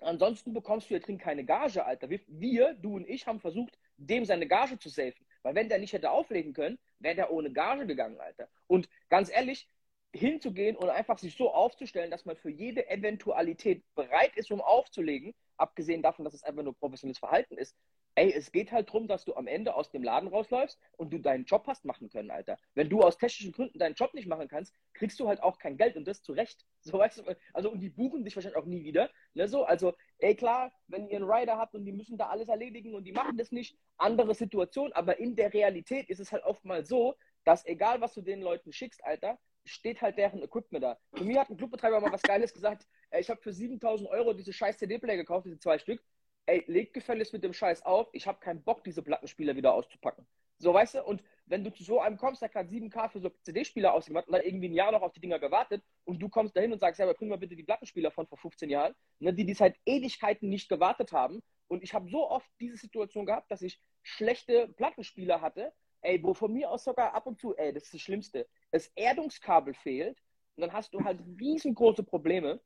Ansonsten bekommst du hier drin keine Gage, Alter. Wir, du und ich, haben versucht, dem seine Gage zu safen. Weil wenn der nicht hätte auflegen können, wäre der ohne Gage gegangen, Alter. Und ganz ehrlich, hinzugehen und einfach sich so aufzustellen, dass man für jede Eventualität bereit ist, um aufzulegen, abgesehen davon, dass es einfach nur professionelles Verhalten ist, ey, es geht halt darum, dass du am Ende aus dem Laden rausläufst und du deinen Job hast machen können, Alter. Wenn du aus technischen Gründen deinen Job nicht machen kannst, kriegst du halt auch kein Geld und das zu Recht. So weißt du, also und die buchen dich wahrscheinlich auch nie wieder. Ne, so, also, ey, klar, wenn ihr einen Rider habt und die müssen da alles erledigen und die machen das nicht, andere Situation, aber in der Realität ist es halt oftmals so, dass egal was du den Leuten schickst, Alter, steht halt deren Equipment da. Für mir hat ein Clubbetreiber mal was Geiles gesagt, ey, ich habe für 7000 Euro diese scheiß CD-Player gekauft, diese zwei Stück ey, leg gefälligst mit dem Scheiß auf, ich habe keinen Bock, diese Plattenspieler wieder auszupacken. So, weißt du, und wenn du zu so einem kommst, der gerade 7K für so CD-Spieler ausgemacht und dann irgendwie ein Jahr noch auf die Dinger gewartet und du kommst dahin und sagst, ja, aber bring mal bitte die Plattenspieler von vor 15 Jahren, ne, die die seit Ewigkeiten nicht gewartet haben. Und ich habe so oft diese Situation gehabt, dass ich schlechte Plattenspieler hatte, ey, wo von mir aus sogar ab und zu, ey, das ist das Schlimmste, das Erdungskabel fehlt und dann hast du halt riesengroße Probleme.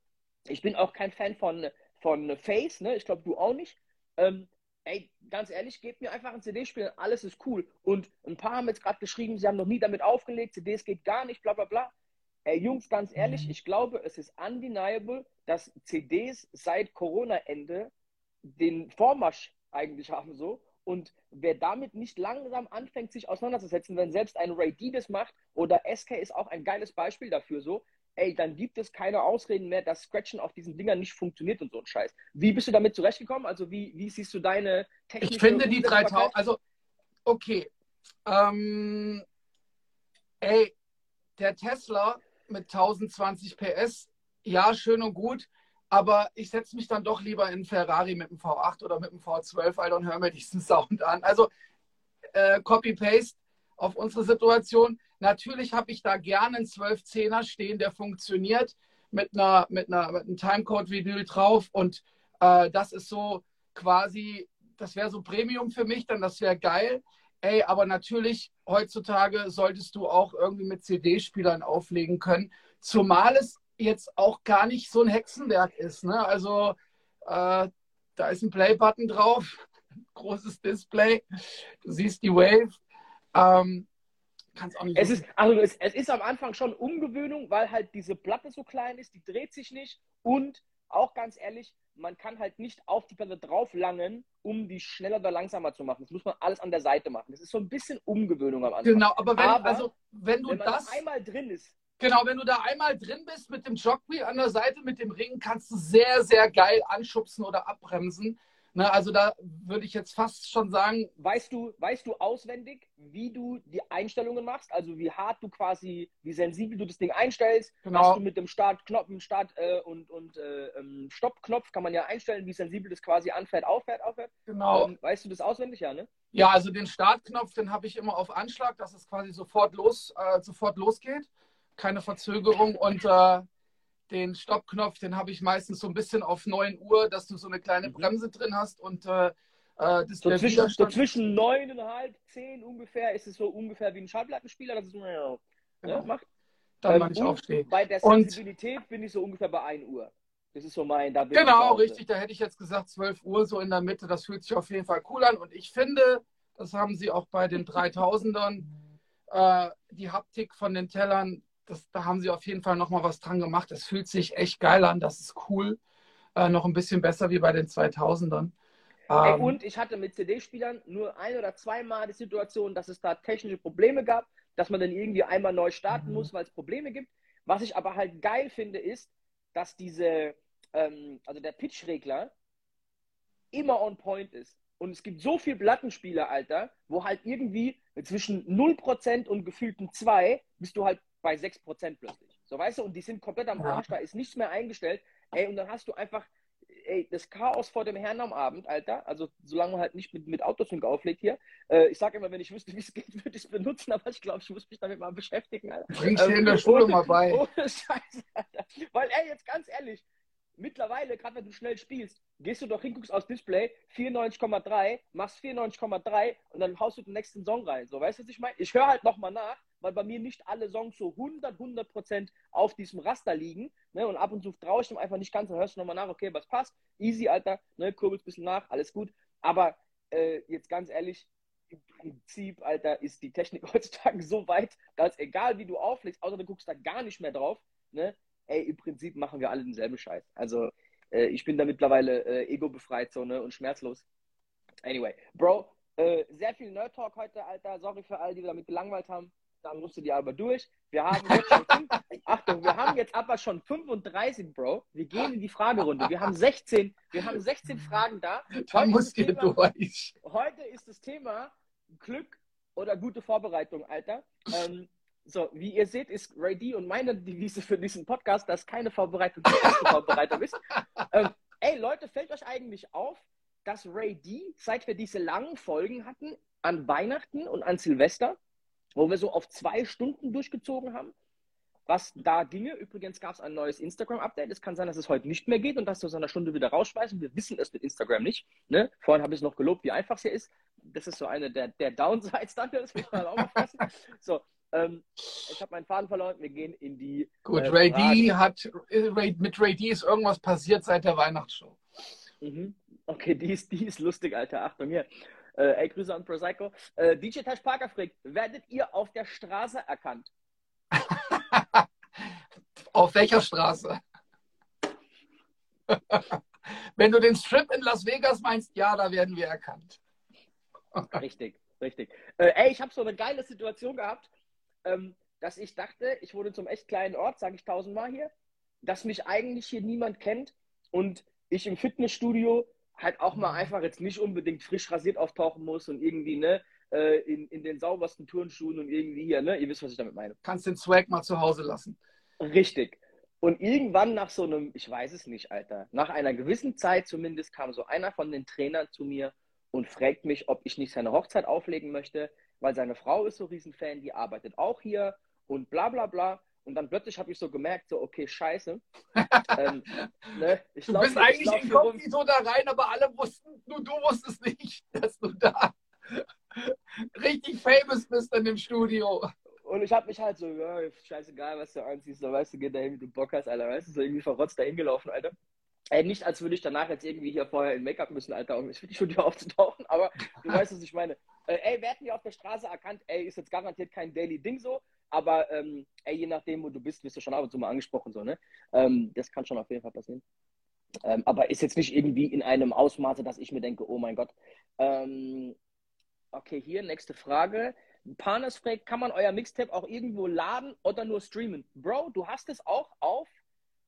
Ich bin auch kein Fan von von Face, ne? Ich glaube, du auch nicht. Ähm, ey, ganz ehrlich, gebt mir einfach ein CD-Spieler, alles ist cool. Und ein paar haben jetzt gerade geschrieben, sie haben noch nie damit aufgelegt, CDs geht gar nicht, bla bla bla. Ey, Jungs, ganz ehrlich, mhm. ich glaube, es ist undeniable, dass CDs seit Corona-Ende den Vormarsch eigentlich haben so. Und wer damit nicht langsam anfängt, sich auseinanderzusetzen, wenn selbst ein Ray D das macht oder SK ist auch ein geiles Beispiel dafür so, ey, dann gibt es keine Ausreden mehr, dass Scratchen auf diesen Dingern nicht funktioniert und so ein Scheiß. Wie bist du damit zurechtgekommen? Also wie, wie siehst du deine technische Ich finde die 3000, also okay. Ähm, ey, der Tesla mit 1020 PS, ja, schön und gut, aber ich setze mich dann doch lieber in Ferrari mit dem V8 oder mit dem V12, weil dann hören wir diesen Sound an. Also äh, Copy-Paste auf unsere Situation. Natürlich habe ich da gerne einen 12-10er stehen, der funktioniert mit einer, mit einer, mit einem Timecode-Vinyl drauf. Und äh, das ist so quasi, das wäre so Premium für mich, dann das wäre geil. Ey, aber natürlich, heutzutage solltest du auch irgendwie mit CD-Spielern auflegen können. Zumal es jetzt auch gar nicht so ein Hexenwerk ist. Ne? Also Äh, da ist ein Play-Button drauf, großes Display. Du siehst die Wave. Ähm, kann's auch nicht es, ist, also es, es ist am Anfang schon Umgewöhnung, weil halt diese Platte so klein ist, die dreht sich nicht und auch ganz ehrlich, man kann halt nicht auf die Platte drauflangen, um die schneller oder langsamer zu machen. Das muss man alles an der Seite machen. Das ist so ein bisschen Umgewöhnung am Anfang. Genau, aber wenn, aber, also, wenn du wenn das da einmal drin ist. Genau, wenn du da einmal drin bist mit dem Jogwheel an der Seite, mit dem Ring, kannst du sehr, sehr geil anschubsen oder abbremsen. Ne, also da würde ich jetzt fast schon sagen. Weißt du, weißt du auswendig, wie du die Einstellungen machst? Also wie hart du quasi, wie sensibel du das Ding einstellst? Genau. Hast du mit dem Startknopf, Start- äh, und, und äh, ähm, Stoppknopf kann man ja einstellen, wie sensibel das quasi anfährt, auffährt, aufhört. Genau. Ähm, weißt du das auswendig, ja, ne? Ja, also den Startknopf, den habe ich immer auf Anschlag, dass es quasi sofort los, äh, sofort losgeht. Keine Verzögerung und äh, den Stoppknopf, den habe ich meistens so ein bisschen auf 9 Uhr, dass du so eine kleine mhm. Bremse drin hast und äh, äh das so, zwischen, so zwischen 9,5, 10 ungefähr ist es so ungefähr wie ein Schallplattenspieler, das ist ja, ne, genau. macht. Dann, ähm, wann ich aufstehe. Bei der Sensibilität und, bin ich so ungefähr bei 1 Uhr. Das ist so mein, da Genau, richtig, da hätte ich jetzt gesagt 12 Uhr so in der Mitte, das fühlt sich auf jeden Fall cool an und ich finde, das haben sie auch bei den 3000ern, äh, die Haptik von den Tellern das, da haben sie auf jeden Fall nochmal was dran gemacht. Es fühlt sich echt geil an, das ist cool. Äh, noch ein bisschen besser wie bei den 2000ern. Ähm, und ich hatte mit CD-Spielern nur ein oder zweimal die Situation, dass es da technische Probleme gab, dass man dann irgendwie einmal neu starten mhm. muss, weil es Probleme gibt. Was ich aber halt geil finde, ist, dass diese, ähm, also der Pitch-Regler immer on point ist. Und es gibt so viele Plattenspieler, Alter, wo halt irgendwie zwischen 0% und gefühlten 2 bist du halt bei 6% plötzlich. So, weißt du, und die sind komplett am Arsch, da ist nichts mehr eingestellt. Ey, und dann hast du einfach, ey, das Chaos vor dem Herrn am Abend, Alter. Also, solange man halt nicht mit, mit Autosync auflegt hier. Äh, ich sage immer, wenn ich wüsste, wie es geht, würde ich es benutzen, aber ich glaube, ich muss mich damit mal beschäftigen, Alter. Bringst ähm, dir in der Schule mal bei. Ohne Scheiße, Alter. Weil, ey, jetzt ganz ehrlich, mittlerweile, gerade wenn du schnell spielst, gehst du doch hin, guckst aufs Display, 94,3, machst 94,3 und dann haust du den nächsten Song rein. So, weißt du, was ich meine? Ich höre halt nochmal nach, weil bei mir nicht alle Songs so 100, 100 Prozent auf diesem Raster liegen. Ne? Und ab und zu traue ich dem einfach nicht ganz, dann hörst du nochmal nach, okay, was passt. Easy, Alter, ne? kurbelst ein bisschen nach, alles gut. Aber äh, jetzt ganz ehrlich, im Prinzip, Alter, ist die Technik heutzutage so weit, dass egal wie du auflegst, außer du guckst da gar nicht mehr drauf, ne? Ey, im Prinzip machen wir alle denselben Scheiß. Also äh, ich bin da mittlerweile äh, ego-befreit so, ne, und schmerzlos. Anyway, Bro, äh, sehr viel Nerd-Talk heute, Alter. Sorry für alle, die damit gelangweilt haben. Da musst du die aber durch. Wir haben jetzt schon fünf, Achtung, wir haben jetzt aber schon 35, Bro. Wir gehen in die Fragerunde. Wir haben 16, wir haben 16 Fragen da. Da muss ihr durch. Heute ist das Thema Glück oder gute Vorbereitung, Alter. Ähm, so, wie ihr seht, ist Ray D und meine Devise für diesen Podcast, dass keine Vorbereitung die erste Vorbereitung ist. Ähm, ey, Leute, fällt euch eigentlich auf, dass Ray D, seit wir diese langen Folgen hatten, an Weihnachten und an Silvester, wo wir so auf zwei Stunden durchgezogen haben, was da ginge. Übrigens gab es ein neues Instagram-Update. Es kann sein, dass es heute nicht mehr geht und dass wir es in einer Stunde wieder rausschmeißen. Wir wissen es mit Instagram nicht. Ne? Vorhin habe ich es noch gelobt, wie einfach es hier ist. Das ist so eine der, der Downsides dann, das muss man auch mal fassen. So, ähm, ich habe meinen Faden verloren. Wir gehen in die. Gut, äh, Ray D hat. Ray, mit Ray D ist irgendwas passiert seit der Weihnachtsshow. Mhm. Okay, die ist, die ist lustig, Alter. Achtung hier. Äh, ey, Grüße an Prosecco. Äh, DJ Tash Parker fragt: Werdet ihr auf der Straße erkannt? auf welcher Straße? Wenn du den Strip in Las Vegas meinst, ja, da werden wir erkannt. richtig, richtig. Äh, ey, ich habe so eine geile Situation gehabt ähm, dass ich dachte, ich wurde zum echt kleinen Ort, sage ich tausendmal hier, dass mich eigentlich hier niemand kennt und ich im Fitnessstudio halt auch mal mhm. einfach jetzt nicht unbedingt frisch rasiert auftauchen muss und irgendwie, ne, äh, in, in den saubersten Turnschuhen und irgendwie hier, ne, ihr wisst, was ich damit meine. Kannst den Swag mal zu Hause lassen. Richtig. Und irgendwann nach so einem, ich weiß es nicht, Alter, nach einer gewissen Zeit zumindest kam so einer von den Trainern zu mir und fragt mich, ob ich nicht seine Hochzeit auflegen möchte weil seine Frau ist so Riesenfan, die arbeitet auch hier und bla bla bla. Und dann plötzlich habe ich so gemerkt, so, okay, scheiße. ähm, ne? du bist eigentlich inkognito da rein, aber alle wussten, nur du wusstest nicht, dass du da richtig famous bist in dem Studio. Und ich habe mich halt so, ja, scheißegal, was du anziehst, so, weißt du, geh dahin, wie du Bock hast, Alter, weißt du, so irgendwie verrotzt dahin gelaufen, Alter. Ey, nicht, als würde ich danach jetzt irgendwie hier vorher in Make-up müssen, Alter, um für die Studio aufzutauchen, aber du weißt, was ich meine. Äh, ey, wir hätten ja auf der Straße erkannt, ey, ist jetzt garantiert kein Daily Ding so, aber ähm, ey, je nachdem, wo du bist, wirst du schon ab und zu mal angesprochen, so, ne? Ähm, das kann schon auf jeden Fall passieren. Ähm, aber ist jetzt nicht irgendwie in einem Ausmaße, dass ich mir denke, oh mein Gott. Ähm, okay, hier, nächste Frage. Panas fragt, kann man euer Mixtape auch irgendwo laden oder nur streamen? Bro, du hast es auch auf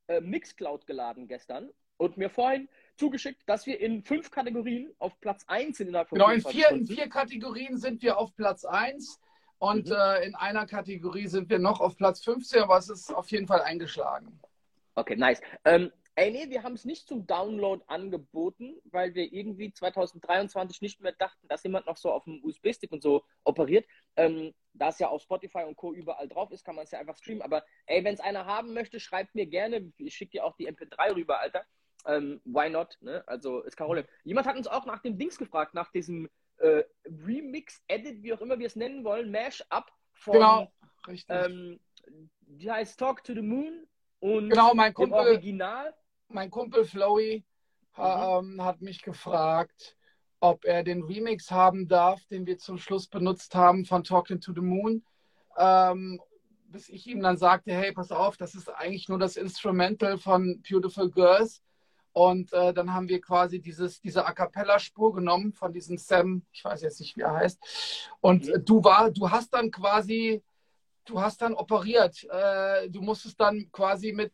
äh, Mixcloud geladen gestern und mir vorhin zugeschickt, dass wir in fünf Kategorien auf Platz 1 sind innerhalb von Genau, in vier, in vier Kategorien sind wir auf Platz 1 und mhm. äh, in einer Kategorie sind wir noch auf Platz 15, aber es ist auf jeden Fall eingeschlagen. Okay, nice. Ähm, ey, nee, wir haben es nicht zum Download angeboten, weil wir irgendwie 2023 nicht mehr dachten, dass jemand noch so auf dem USB-Stick und so operiert. Ähm, da es ja auf Spotify und Co. überall drauf ist, kann man es ja einfach streamen. Aber ey, wenn es einer haben möchte, schreibt mir gerne. Ich schicke dir auch die MP3 rüber, Alter. Ähm, why not? Ne? Also ist kein Problem. Jemand hat uns auch nach dem Dings gefragt, nach diesem äh, Remix, Edit, wie auch immer wir es nennen wollen, Mash-up von genau, richtig. Ähm, die heißt Talk to the Moon und genau, mein Kumpel, Original. Mein Kumpel Flowey mhm. ähm, hat mich gefragt, ob er den Remix haben darf, den wir zum Schluss benutzt haben von Talking to the Moon. Ähm, bis ich ihm dann sagte, hey, pass auf, das ist eigentlich nur das Instrumental von Beautiful Girls. Und äh, dann haben wir quasi dieses, diese A cappella-Spur genommen von diesem Sam, ich weiß jetzt nicht, wie er heißt. Und äh, du war, du hast dann quasi, du hast dann operiert. Äh, du musstest dann quasi mit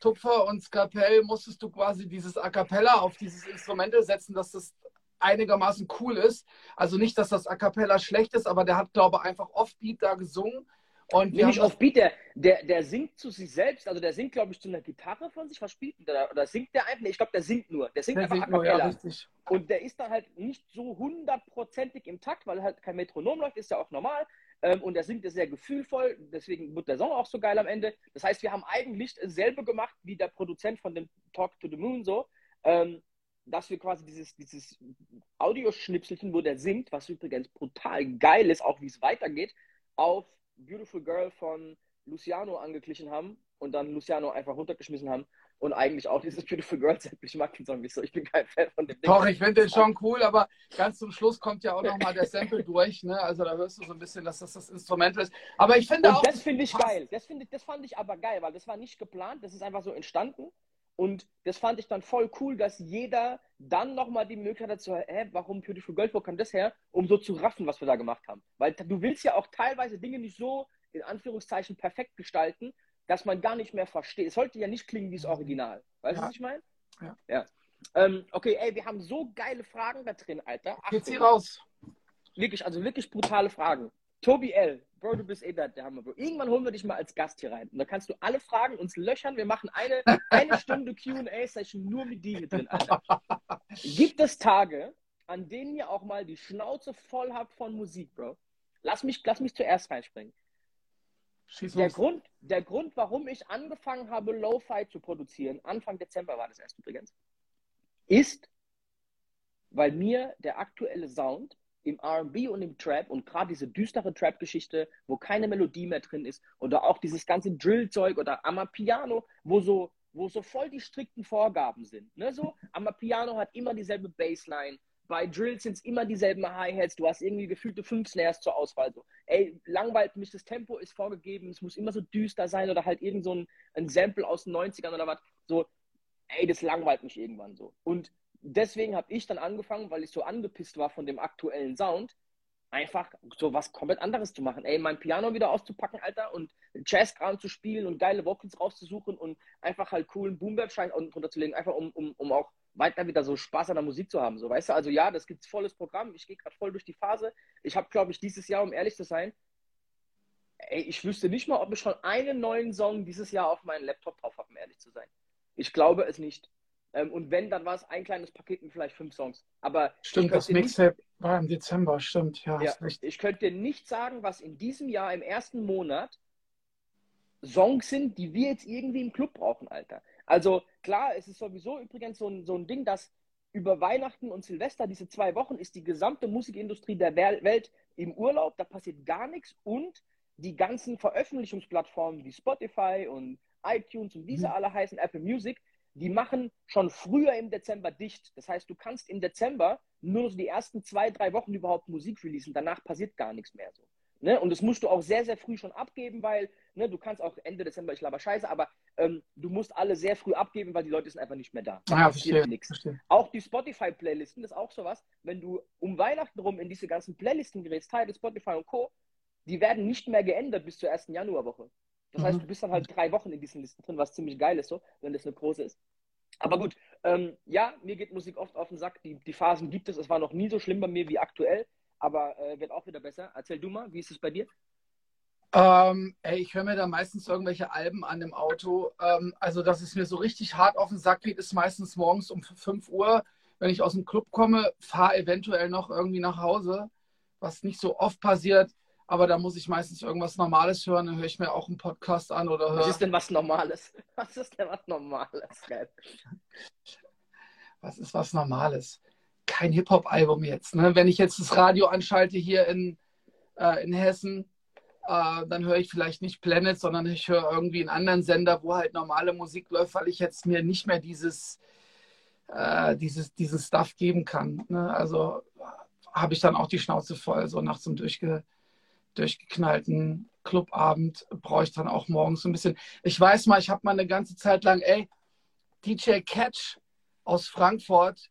Tupfer und Skalpell musstest du quasi dieses A cappella auf dieses Instrumental setzen, dass das einigermaßen cool ist. Also nicht, dass das A cappella schlecht ist, aber der hat, glaube ich, einfach Offbeat da gesungen und nee, nicht auf Beat, der, der, der singt zu sich selbst, also der singt, glaube ich, zu einer Gitarre von sich. Was spielt der? Oder singt der einfach? Nee, ich glaube, der singt nur. Der singt der einfach singt nur, ja, richtig. Und der ist dann halt nicht so hundertprozentig im Takt, weil halt kein Metronom läuft, ist ja auch normal. Ähm, und der singt sehr gefühlvoll, deswegen wird der Song auch so geil am Ende. Das heißt, wir haben eigentlich dasselbe gemacht wie der Produzent von dem Talk to the Moon so. Ähm, dass wir quasi dieses, dieses Audioschnipselchen, wo der singt, was übrigens brutal geil ist, auch wie es weitergeht, auf Beautiful Girl von Luciano angeglichen haben und dann Luciano einfach runtergeschmissen haben und eigentlich auch dieses Beautiful Girl Sample. Ich mag den Song nicht so, ich bin kein Fan von dem Ding. Doch, ich finde den schon cool, aber ganz zum Schluss kommt ja auch nochmal der Sample durch, ne? Also da hörst du so ein bisschen, dass das das Instrument ist. Aber ich finde und auch. Das finde ich geil. Das, find, das fand ich aber geil, weil das war nicht geplant, das ist einfach so entstanden. Und das fand ich dann voll cool, dass jeder dann nochmal die Möglichkeit hat, so, hä, warum Beautiful Girl, wo kam das her? Um so zu raffen, was wir da gemacht haben. Weil du willst ja auch teilweise Dinge nicht so, in Anführungszeichen, perfekt gestalten, dass man gar nicht mehr versteht. Es sollte ja nicht klingen wie das Original. Weißt du, ja. was ich meine? Ja. ja. Ähm, okay, ey, wir haben so geile Fragen da drin, Alter. Achtung. Jetzt hier raus. Wirklich, also wirklich brutale Fragen. Tobi L., Bro, du bist eh der, Hammer, Bro. Irgendwann holen wir dich mal als Gast hier rein. Und da kannst du alle Fragen uns löchern. Wir machen eine, eine Stunde QA-Session nur mit dir hier drin, Alter. Gibt es Tage, an denen ihr auch mal die Schnauze voll habt von Musik, Bro? Lass mich, lass mich zuerst reinspringen. der Grund, der Grund, warum ich angefangen habe, Lo-Fi zu produzieren, Anfang Dezember war das erst übrigens, ist, weil mir der aktuelle Sound im RB und im Trap und gerade diese düstere Trap-Geschichte, wo keine Melodie mehr drin ist, oder auch dieses ganze Drill-Zeug oder Amapiano, wo so, wo so voll die strikten Vorgaben sind. Ne? So, Amapiano hat immer dieselbe Bassline, bei Drill sind es immer dieselben Hi-Hats, du hast irgendwie gefühlte fünf Snares zur Auswahl. So, ey, langweilt mich, das Tempo ist vorgegeben, es muss immer so düster sein oder halt irgend so ein, ein Sample aus den 90ern oder was. So, ey, das langweilt mich irgendwann so. Und deswegen habe ich dann angefangen, weil ich so angepisst war von dem aktuellen Sound, einfach so was komplett anderes zu machen. Ey, mein Piano wieder auszupacken, Alter, und Jazzkram zu spielen und geile Vocals rauszusuchen und einfach halt coolen Boomberg-Schein drunter zu legen, einfach um, um, um auch weiter wieder so Spaß an der Musik zu haben. So, weißt du, also ja, das gibt's volles Programm. Ich gehe gerade voll durch die Phase. Ich habe, glaube ich, dieses Jahr, um ehrlich zu sein, ey, ich wüsste nicht mal, ob ich schon einen neuen Song dieses Jahr auf meinen Laptop drauf habe, um ehrlich zu sein. Ich glaube es nicht. Ähm, und wenn, dann war es ein kleines Paket mit vielleicht fünf Songs. Aber stimmt, das Mixtape war im Dezember, stimmt, ja. ja ich könnte dir nicht sagen, was in diesem Jahr im ersten Monat Songs sind, die wir jetzt irgendwie im Club brauchen, Alter. Also klar, es ist sowieso übrigens so ein, so ein Ding, dass über Weihnachten und Silvester, diese zwei Wochen, ist die gesamte Musikindustrie der Welt im Urlaub, da passiert gar nichts und die ganzen Veröffentlichungsplattformen wie Spotify und iTunes und wie sie mhm. alle heißen, Apple Music, die machen schon früher im Dezember dicht. Das heißt, du kannst im Dezember nur noch die ersten zwei, drei Wochen überhaupt Musik releasen. Danach passiert gar nichts mehr so. Ne? Und das musst du auch sehr, sehr früh schon abgeben, weil ne, du kannst auch Ende Dezember, ich laber scheiße, aber ähm, du musst alle sehr früh abgeben, weil die Leute sind einfach nicht mehr da. Da Ja, verstehe, verstehe. Auch die Spotify-Playlisten, das ist auch sowas, wenn du um Weihnachten rum in diese ganzen Playlisten gerätst, Tidal, Spotify und Co., die werden nicht mehr geändert bis zur ersten Januarwoche. Das heißt, Mhm. du bist dann halt drei Wochen in diesen Listen drin, was ziemlich geil ist, so, wenn das eine große ist. Aber gut, ähm, ja, mir geht Musik oft auf den Sack. Die, die Phasen gibt es. Es war noch nie so schlimm bei mir wie aktuell, aber äh, wird auch wieder besser. Erzähl du mal, wie ist es bei dir? Ähm, ey, ich höre mir da meistens irgendwelche Alben an im Auto. Ähm, also, dass es mir so richtig hart auf den Sack geht, ist meistens morgens um 5 Uhr, wenn ich aus dem Club komme, fahre eventuell noch irgendwie nach Hause, was nicht so oft passiert. Aber da muss ich meistens irgendwas Normales hören. Dann höre ich mir auch einen Podcast an oder Was höre. ist denn was Normales? Was ist denn was Normales? Geil. Was ist was Normales? Kein Hip-Hop-Album jetzt. Ne? Wenn ich jetzt das Radio anschalte hier in, äh, in Hessen, äh, dann höre ich vielleicht nicht Planet, sondern ich höre irgendwie einen anderen Sender, wo halt normale Musik läuft, weil ich jetzt mir nicht mehr dieses, äh, dieses, diesen Stuff geben kann. Ne? Also habe ich dann auch die Schnauze voll, so nach so einem durchge, durchgeknallten Clubabend brauche ich dann auch morgens so ein bisschen. Ich weiß mal, ich habe mal eine ganze Zeit lang, ey, DJ Catch aus Frankfurt,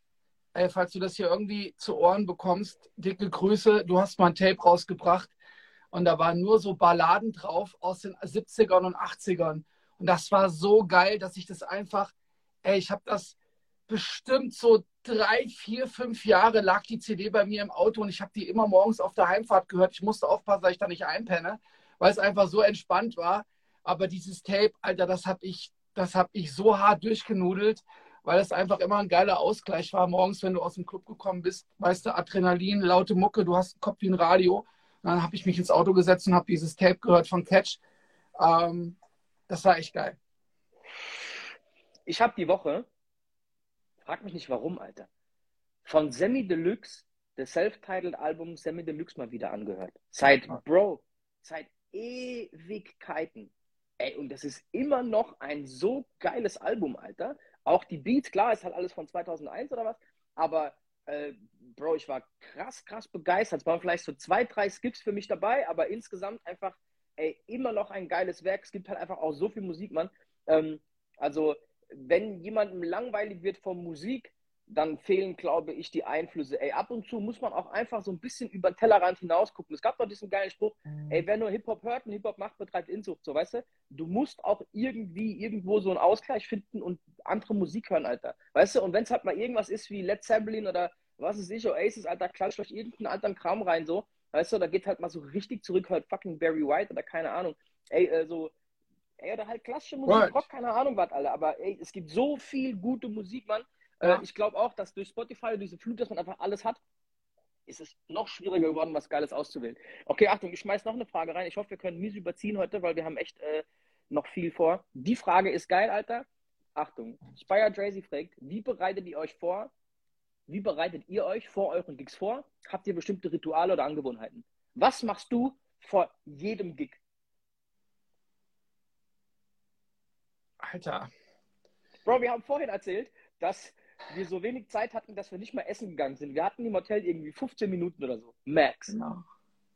ey, falls du das hier irgendwie zu Ohren bekommst, dicke Grüße, du hast mal ein Tape rausgebracht und da waren nur so Balladen drauf aus den 70ern und 80ern. Und das war so geil, dass ich das einfach, ey, ich habe das bestimmt so drei, vier, fünf Jahre lag die CD bei mir im Auto und ich habe die immer morgens auf der Heimfahrt gehört. Ich musste aufpassen, dass ich da nicht einpenne, weil es einfach so entspannt war. Aber dieses Tape, Alter, das habe ich, das ich so hart durchgenudelt, weil es einfach immer ein geiler Ausgleich war. Morgens, wenn du aus dem Club gekommen bist, weißt du, Adrenalin, laute Mucke, du hast einen Kopf wie ein Radio. Und dann habe ich mich ins Auto gesetzt und habe dieses Tape gehört von Catch. Ähm, das war echt geil. Ich habe die Woche, frag mich nicht warum, Alter, von Semi Deluxe, das Self-Titled Album Semi Deluxe mal wieder angehört. Seit, Bro, seit Ewigkeiten. Ey, und das ist immer noch ein so geiles Album, Alter. Auch die Beats, klar, ist halt alles von 2001 oder was, aber äh, Bro, ich war krass, krass begeistert. Es waren vielleicht so zwei, drei Skips für mich dabei, aber insgesamt einfach, ey, immer noch ein geiles Werk. Es gibt halt einfach auch so viel Musik, Mann. Ähm, also, wenn jemandem langweilig wird von Musik, dann fehlen, glaube ich, die Einflüsse. Ey, ab und zu muss man auch einfach so ein bisschen über den Tellerrand hinaus gucken. Es gab doch diesen geilen Spruch, ey, wer nur Hip-Hop hört und Hip-Hop macht, betreibt Inzucht, so, weißt du? Du musst auch irgendwie irgendwo so einen Ausgleich finden und andere Musik hören, Alter. Weißt du? Und wenn es halt mal irgendwas ist wie Led Zeppelin oder was ist ich, Oasis, Alter, klatscht euch irgendeinen anderen Kram rein, so. Weißt du, da geht halt mal so richtig zurück, halt fucking Barry White oder keine Ahnung. Ey, äh, so, ey, oder halt klassische Musik, Right. Rock, keine Ahnung was, Alter. Aber ey, es gibt so viel gute Musik, Mann. Äh, Ja. ich glaube auch, dass durch Spotify, diese Flut, dass man einfach alles hat, ist es noch schwieriger geworden, was Geiles auszuwählen. Okay, Achtung, ich schmeiß noch eine Frage rein. Ich hoffe, wir können mies überziehen heute, weil wir haben echt äh, noch viel vor. Die Frage ist geil, Alter. Achtung, Spire Drazy fragt, wie bereitet ihr euch vor? Wie bereitet ihr euch vor euren Gigs vor? Habt ihr bestimmte Rituale oder Angewohnheiten? Was machst du vor jedem Gig? Alter. Bro, wir haben vorhin erzählt, dass wir so wenig Zeit hatten, dass wir nicht mal essen gegangen sind. Wir hatten im Hotel irgendwie 15 Minuten oder so. Max. Genau.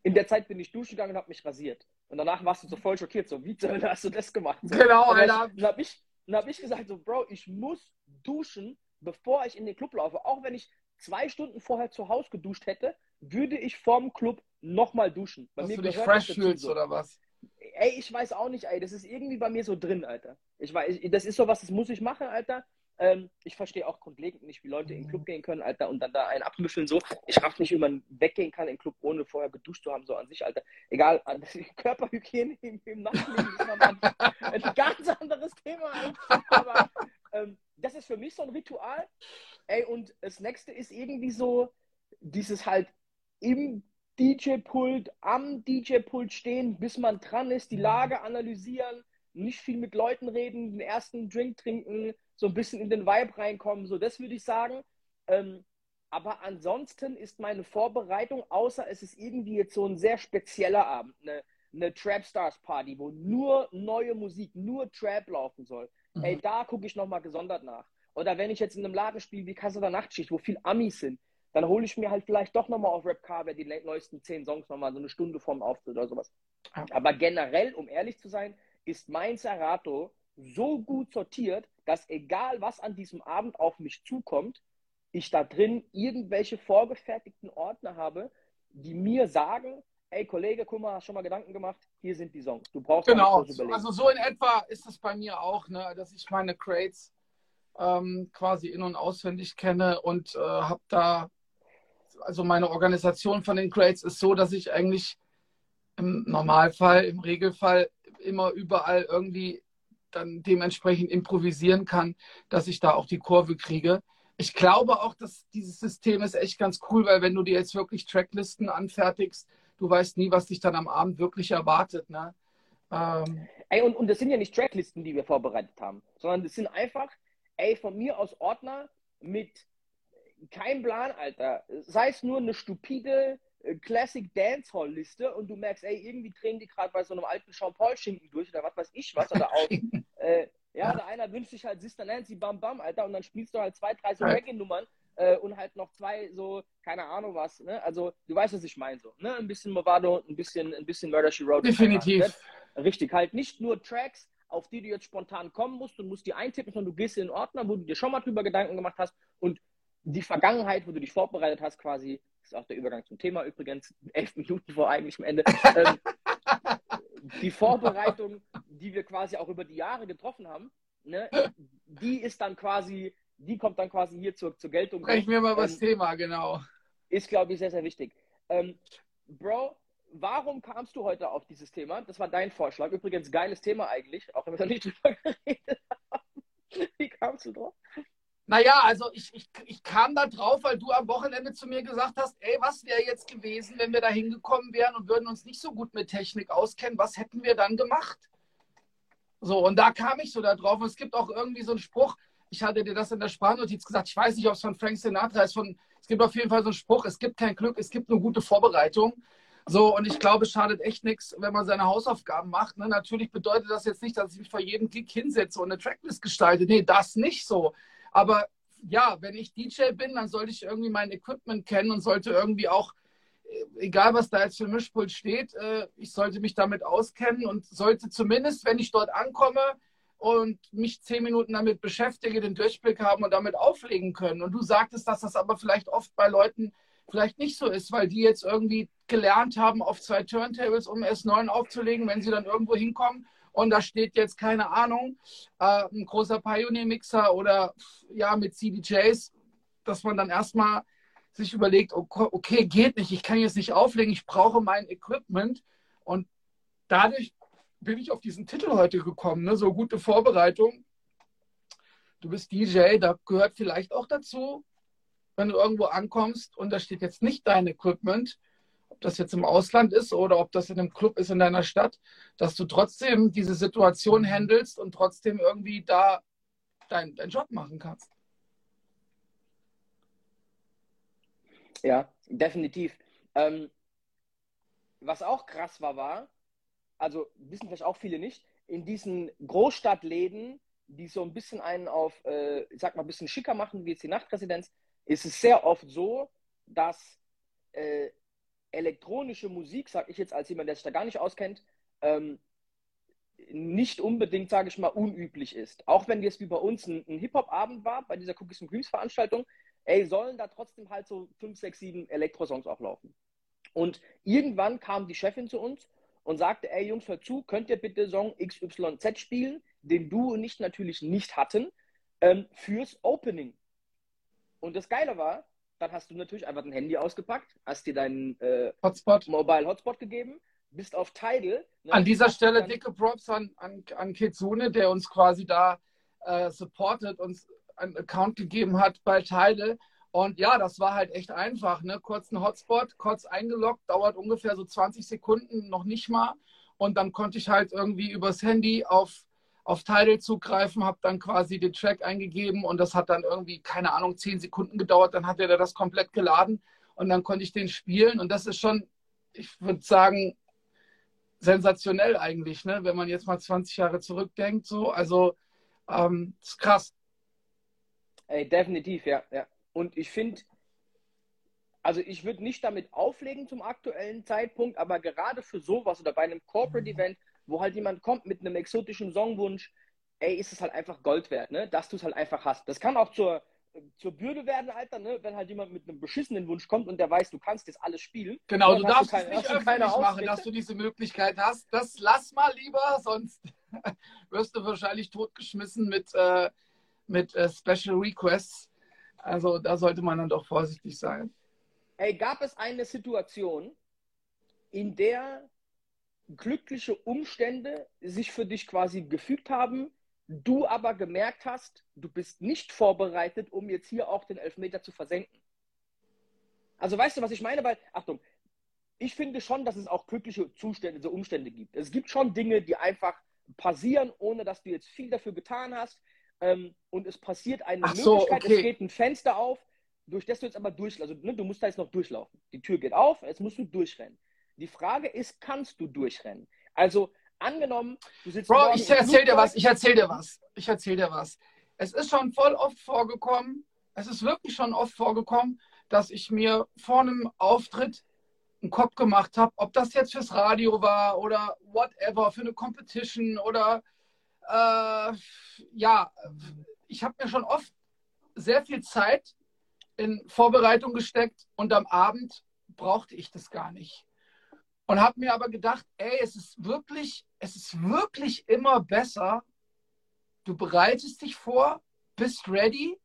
In der Zeit bin ich duschen gegangen und habe mich rasiert. Und danach warst du so voll schockiert, so, wie zur Hölle hast du das gemacht? So. Genau, Und dann- Alter. Dann habe ich, dann hab ich gesagt, so, Bro, ich muss duschen, bevor ich in den Club laufe. Auch wenn ich zwei Stunden vorher zu Hause geduscht hätte, würde ich vorm Club nochmal duschen. Bei Dass du dich fresh fühlst so. oder was? Ey, ich weiß auch nicht, ey, das ist irgendwie bei mir so drin, Alter. Ich weiß, das ist so was, das muss ich machen, Alter. Ähm, ich verstehe auch grundlegend nicht, wie Leute in den Club gehen können, Alter, und dann da einen abmüffeln so. Ich raff nicht, wie man weggehen kann im Club, ohne vorher geduscht zu haben, so an sich, Alter. Egal, an- Körperhygiene im, im Nachtleben ist nochmal ein, ein ganz anderes Thema, Alter. Aber ähm, das ist für mich so ein Ritual. Ey, und das nächste ist irgendwie so dieses halt im DJ-Pult, am DJ-Pult stehen, bis man dran ist, die Lage analysieren, nicht viel mit Leuten reden, den ersten Drink trinken, so ein bisschen in den Vibe reinkommen, so das würde ich sagen. Ähm, aber ansonsten ist meine Vorbereitung, außer es ist irgendwie jetzt so ein sehr spezieller Abend, eine, eine Trap Stars Party, wo nur neue Musik, nur Trap laufen soll, mhm. ey, da gucke ich nochmal gesondert nach. Oder wenn ich jetzt in einem Laden spiele wie Casa der Nachtschicht, wo viel Amis sind, dann hole ich mir halt vielleicht doch nochmal auf Rap Carver die neuesten zehn Songs nochmal so eine Stunde vorm Auftritt oder sowas. Aber generell, um ehrlich zu sein, ist mein Serato so gut sortiert, dass egal was an diesem Abend auf mich zukommt, ich da drin irgendwelche vorgefertigten Ordner habe, die mir sagen, ey Kollege, guck mal, hast schon mal Gedanken gemacht, hier sind die Songs. Du brauchst genau. Also so in etwa ist es bei mir auch, ne, dass ich meine Crates ähm, quasi in- und auswendig kenne und äh, habe da, also meine Organisation von den Crates ist so, dass ich eigentlich im Normalfall, im Regelfall immer überall irgendwie dann dementsprechend improvisieren kann, dass ich da auch die Kurve kriege. Ich glaube auch, dass dieses System ist echt ganz cool, weil wenn du dir jetzt wirklich Tracklisten anfertigst, du weißt nie, was dich dann am Abend wirklich erwartet. Ne? Ähm, ey, und, und das sind ja nicht Tracklisten, die wir vorbereitet haben, sondern das sind einfach, ey, von mir aus Ordner mit keinem Plan, Alter. Sei es nur eine stupide äh, Classic Dancehall Liste und du merkst, ey, irgendwie drehen die gerade bei so einem alten Jean-Paul-Schinken durch oder was weiß ich was oder auch. äh, ja, der einer wünscht sich halt Sister Nancy Bam Bam, Alter, und dann spielst du halt zwei, drei so Reggae-Nummern äh, und halt noch zwei so, keine Ahnung was, ne? Also, du weißt, was ich meine, so, ne? Ein bisschen Movado, ein bisschen, ein bisschen Murder She Wrote. Definitiv. Richtig, halt nicht nur Tracks, auf die du jetzt spontan kommen musst und musst die eintippen, sondern du gehst in den Ordner, wo du dir schon mal drüber Gedanken gemacht hast und die Vergangenheit, wo du dich vorbereitet hast, quasi, ist auch der Übergang zum Thema übrigens, elf Minuten vor eigentlichem Ende. ähm, die Vorbereitung, die wir quasi auch über die Jahre getroffen haben, ne, die ist dann quasi, die kommt dann quasi hier zur, zur Geltung. Sprechen wir mal ähm, Thema, genau. Ist, glaube ich, sehr, sehr wichtig. Ähm, Bro, warum kamst du heute auf dieses Thema? Das war dein Vorschlag. Übrigens, geiles Thema eigentlich, auch wenn wir noch nicht drüber geredet haben. Wie kamst du drauf? Naja, also ich, ich, ich kam da drauf, weil du am Wochenende zu mir gesagt hast, ey, was wäre jetzt gewesen, wenn wir da hingekommen wären und würden uns nicht so gut mit Technik auskennen, was hätten wir dann gemacht? So, und da kam ich so da drauf. Und es gibt auch irgendwie so einen Spruch, ich hatte dir das in der Sprachnotiz gesagt, ich weiß nicht, ob es von Frank Sinatra ist, von, es gibt auf jeden Fall so einen Spruch, es gibt kein Glück, es gibt nur gute Vorbereitung. So, und ich glaube, es schadet echt nichts, wenn man seine Hausaufgaben macht. Ne? Natürlich bedeutet das jetzt nicht, dass ich mich vor jedem Klick hinsetze und eine Tracklist gestalte. Nee, das nicht so. Aber ja, wenn ich DJ bin, dann sollte ich irgendwie mein Equipment kennen und sollte irgendwie auch, äh, egal was da jetzt für Mischpult steht, äh, ich sollte mich damit auskennen und sollte zumindest, wenn ich dort ankomme und mich zehn Minuten damit beschäftige, den Durchblick haben und damit auflegen können. Und du sagtest, dass das aber vielleicht oft bei Leuten vielleicht nicht so ist, weil die jetzt irgendwie gelernt haben, auf zwei Turntables, um S9 aufzulegen, wenn sie dann irgendwo hinkommen und da steht jetzt, keine Ahnung, äh, ein großer Pioneer-Mixer oder ja, mit CDJs, dass man dann erstmal sich überlegt, okay, geht nicht, ich kann jetzt nicht auflegen, ich brauche mein Equipment. Und dadurch bin ich auf diesen Titel heute gekommen, ne? so gute Vorbereitung. Du bist DJ, da gehört vielleicht auch dazu, wenn du irgendwo ankommst und da steht jetzt nicht dein Equipment, ob das jetzt im Ausland ist oder ob das in einem Club ist in deiner Stadt, dass du trotzdem diese Situation handelst und trotzdem irgendwie da deinen dein Job machen kannst. Ja, definitiv. Ähm, was auch krass war, war, also wissen vielleicht auch viele nicht, in diesen Großstadtläden, die so ein bisschen einen auf, äh, ich sag mal, ein bisschen schicker machen, wie jetzt die Nachtresidenz, ist es sehr oft so, dass äh, elektronische Musik, sage ich jetzt als jemand, der sich da gar nicht auskennt, ähm, nicht unbedingt, sage ich mal, unüblich ist. Auch wenn jetzt wie bei uns ein, ein Hip-Hop-Abend war, bei dieser Cookies and Creams Veranstaltung, ey, sollen da trotzdem halt so fünf, sechs, sieben Elektrosongs auch laufen. Und irgendwann kam die Chefin zu uns und sagte, ey Jungs, hört zu, könnt ihr bitte Song XYZ spielen, den du und ich natürlich nicht hatten, ähm, fürs Opening. Und das Geile war, dann hast du natürlich einfach dein Handy ausgepackt, hast dir deinen äh, Hotspot. Mobile Hotspot gegeben, bist auf Tidal. Ne, an dieser Stelle dicke Props an, an, an Kitsune, der uns quasi da äh, supportet, uns einen Account gegeben hat bei Tidal. Und ja, das war halt echt einfach. Ne? Kurz ein Hotspot, kurz eingeloggt, dauert ungefähr so 20 Sekunden, noch nicht mal. Und dann konnte ich halt irgendwie übers Handy auf auf Tidal zugreifen, habe dann quasi den Track eingegeben und das hat dann irgendwie, keine Ahnung, zehn Sekunden gedauert. Dann hat er das komplett geladen und dann konnte ich den spielen. Und das ist schon, ich würde sagen, sensationell eigentlich, ne? wenn man jetzt mal 20 Jahre zurückdenkt. So. Also Ähm, ist krass. Ey, definitiv, ja. ja. Und ich finde, also ich würde nicht damit auflegen zum aktuellen Zeitpunkt, aber gerade für sowas oder bei einem Corporate Event, wo halt jemand kommt mit einem exotischen Songwunsch, ey, ist es halt einfach Gold wert, ne? Dass du es halt einfach hast. Das kann auch zur, zur Bürde werden, Alter, ne? Wenn halt jemand mit einem beschissenen Wunsch kommt und der weiß, du kannst das alles spielen. Genau, du darfst es nicht öffentlich machen, dass du diese Möglichkeit hast. Das lass mal lieber, sonst wirst du wahrscheinlich totgeschmissen mit, äh, mit äh, Special Requests. Also da sollte man dann doch vorsichtig sein. Ey, gab es eine Situation, in der glückliche Umstände sich für dich quasi gefügt haben, du aber gemerkt hast, du bist nicht vorbereitet, um jetzt hier auch den Elfmeter zu versenken? Also weißt du, was ich meine? Weil, Achtung, ich finde schon, dass es auch glückliche Zustände, so Umstände gibt. Es gibt schon Dinge, die einfach passieren, ohne dass du jetzt viel dafür getan hast. Ähm, und es passiert eine Ach Möglichkeit, okay. es geht ein Fenster auf, durch das du jetzt aber durch, also ne, du musst da jetzt noch durchlaufen. Die Tür geht auf, jetzt musst du durchrennen. Die Frage ist, kannst du durchrennen? Also angenommen, du sitzt. Bro, ich erzähl dir was, ich erzähl dir was. Ich erzähl dir was. Es ist schon voll oft vorgekommen, es ist wirklich schon oft vorgekommen, dass ich mir vor einem Auftritt einen Kopf gemacht habe, ob das jetzt fürs Radio war oder whatever, für eine Competition oder äh, ja, ich habe mir schon oft sehr viel Zeit in Vorbereitung gesteckt und am Abend brauchte ich das gar nicht. Und habe mir aber gedacht, ey, es ist wirklich, es ist wirklich immer besser. Du bereitest dich vor, bist ready